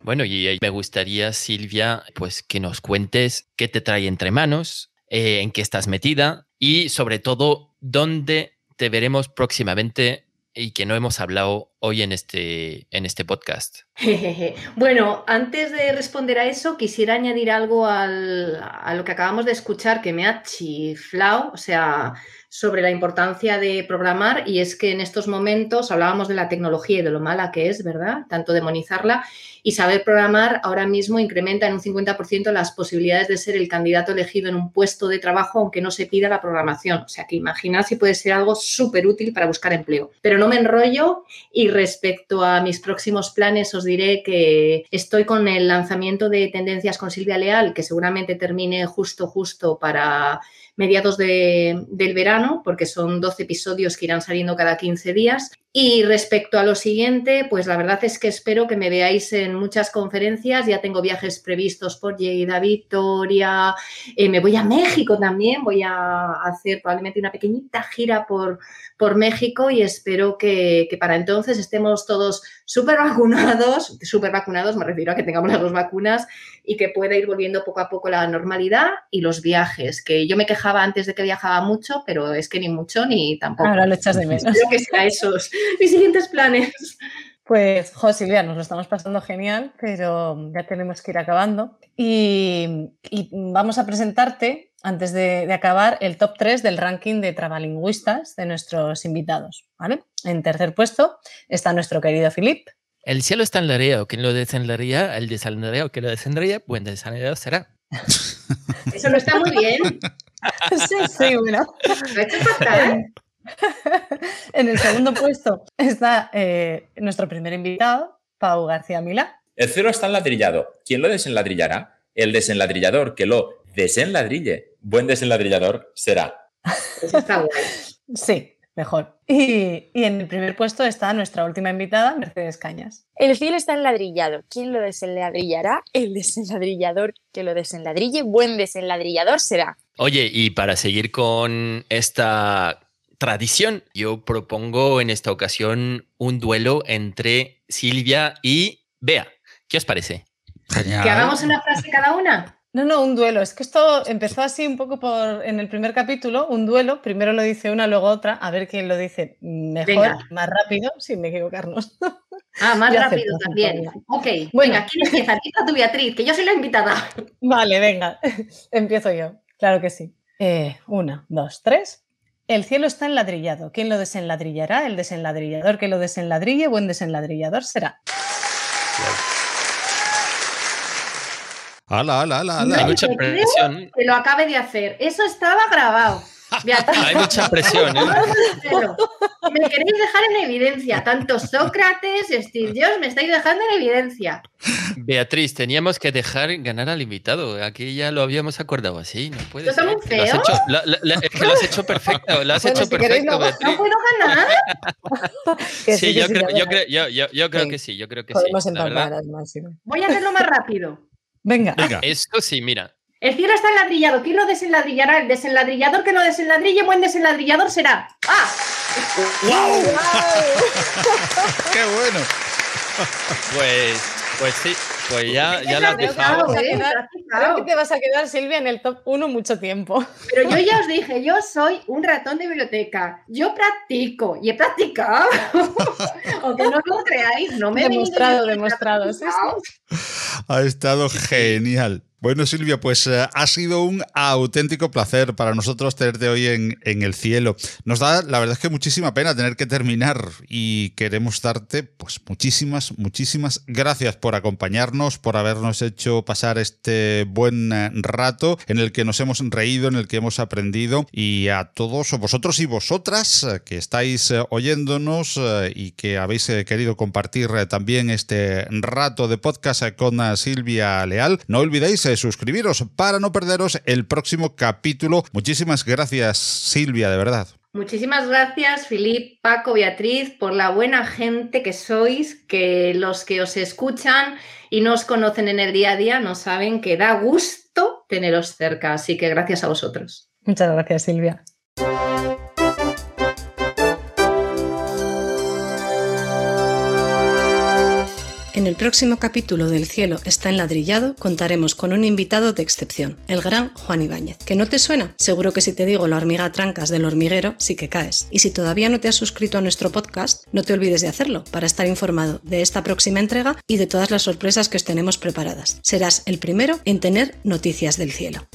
Bueno, y me gustaría, Silvia, pues que nos cuentes qué te trae entre manos, eh, en qué estás metida y sobre todo dónde te veremos próximamente y que no hemos hablado hoy en este, en este podcast. bueno, antes de responder a eso, quisiera añadir algo a lo que acabamos de escuchar que me ha chiflado. O sea, sobre la importancia de programar y es que en estos momentos hablábamos de la tecnología y de lo mala que es, ¿verdad? Tanto demonizarla y saber programar ahora mismo incrementa en un 50% las posibilidades de ser el candidato elegido en un puesto de trabajo aunque no se pida la programación. O sea que imaginad si puede ser algo súper útil para buscar empleo. Pero no me enrollo y respecto a mis próximos planes os diré que estoy con el lanzamiento de Tendencias con Silvia Leal, que seguramente termine justo, justo para mediados del verano, porque son 12 episodios que irán saliendo cada 15 días. Y respecto a lo siguiente, pues la verdad es que espero que me veáis en muchas conferencias. Ya tengo viajes previstos por Lleida, Victoria. Eh, me voy a México también. Voy a hacer probablemente una pequeñita gira por, por México y espero que, que para entonces estemos todos súper vacunados. Súper vacunados, me refiero a que tengamos las dos vacunas y que pueda ir volviendo poco a poco la normalidad y los viajes. Que yo me quejaba antes de que viajaba mucho, pero es que ni mucho ni tampoco. Ahora lo echas de menos. Espero que sea esos mis siguientes planes. Pues, jo, Silvia, nos lo estamos pasando genial, pero ya tenemos que ir acabando. Y, vamos a presentarte, antes de, acabar, el top 3 del ranking de trabalingüistas de nuestros invitados. ¿vale? En tercer puesto está nuestro querido Filip. El cielo está en la ría, quien lo desenlaría, el desenlaría o quien lo desenlaría, buen desenlaría será. Eso no está muy bien. sí, sí, bueno. Lo hecho fatal. en el segundo puesto está eh, nuestro primer invitado, Pau García Mila. El cielo está enladrillado. ¿Quién lo desenladrillará? El desenladrillador que lo desenladrille. Buen desenladrillador será. Eso está guay. Sí, mejor. Y, y, en el primer puesto está nuestra última invitada, Mercedes Cañas. El cielo está enladrillado. ¿Quién lo desenladrillará? El desenladrillador que lo desenladrille. Buen desenladrillador será. Oye, y para seguir con esta tradición. Yo propongo en esta ocasión un duelo entre Silvia y Bea. ¿Qué os parece? ¿Que hagamos una frase cada una? No, no, un duelo. Es que esto empezó así un poco por en el primer capítulo, un duelo. Primero lo dice una, luego otra, a ver quién lo dice mejor, más rápido, sin equivocarnos. Ah, más rápido también. Ok, bueno. venga, ¿quién empieza? Empieza tú, Beatriz, que yo soy la invitada. Vale, venga, empiezo yo. Claro que sí. Eh, una, dos, tres. El cielo está enladrillado. ¿Quién lo desenladrillará? El desenladrillador que lo desenladrille, buen desenladrillador será. ¡Hala, ala, ala, ala! Hay mucha presión. Que lo acabe de hacer. Eso estaba grabado. Hay mucha presión, ¿eh? Me queréis dejar en evidencia. Tanto Sócrates, Steve Jobs, me estáis dejando en evidencia. Beatriz, teníamos que dejar ganar al invitado. Aquí ya lo habíamos acordado así. No puede ¿Esto está muy feo? es que lo has hecho perfecto. Lo has hecho perfecto, no, ¿No puedo ganar? sí, yo, creo, yo, creo, yo, yo, creo que sí. Yo creo que Podemos sí. empatar al máximo. Voy a hacerlo más rápido. Venga. Venga. Esto sí, mira. El cielo está enladrillado. ¿Quién lo desenladrillará? El desenladrillador que lo desenladrille, buen desenladrillador será. ¡Ah! ¡Wow! ¡Qué bueno! Pues, pues sí, pues ya, ya lo has dejado. Creo que te vas a quedar, Silvia, en el top 1 mucho tiempo. Pero yo ya os dije, yo soy un ratón de biblioteca. Yo practico y he practicado. Aunque no lo creáis, no me he demostrado, demostrado. Sí, sí. Ha estado genial. Bueno, Silvia, pues eh, ha sido un auténtico placer para nosotros tenerte hoy en, el cielo. Nos da, la verdad que muchísima pena tener que terminar y queremos darte, pues muchísimas, muchísimas gracias por acompañarnos, por habernos hecho pasar este buen eh, rato en el que nos hemos reído, en el que hemos aprendido y a todos vosotros y vosotras eh, que estáis oyéndonos y que habéis querido compartir también este rato de podcast con Silvia Leal, no olvidéis suscribiros para no perderos el próximo capítulo. Muchísimas gracias, Silvia, de verdad. Muchísimas gracias, Filip, Paco, Beatriz, por la buena gente que sois, que los que os escuchan y no os conocen en el día a día no saben que da gusto teneros cerca. Así que gracias a vosotros. Muchas gracias, Silvia. En el próximo capítulo del Cielo está enladrillado contaremos con un invitado de excepción, el gran Juan Ibáñez. ¿Que no te suena? Seguro que si te digo la hormiga trancas del hormiguero, sí que caes. Y si todavía no te has suscrito a nuestro podcast, no te olvides de hacerlo para estar informado de esta próxima entrega y de todas las sorpresas que os tenemos preparadas. Serás el primero en tener noticias del cielo.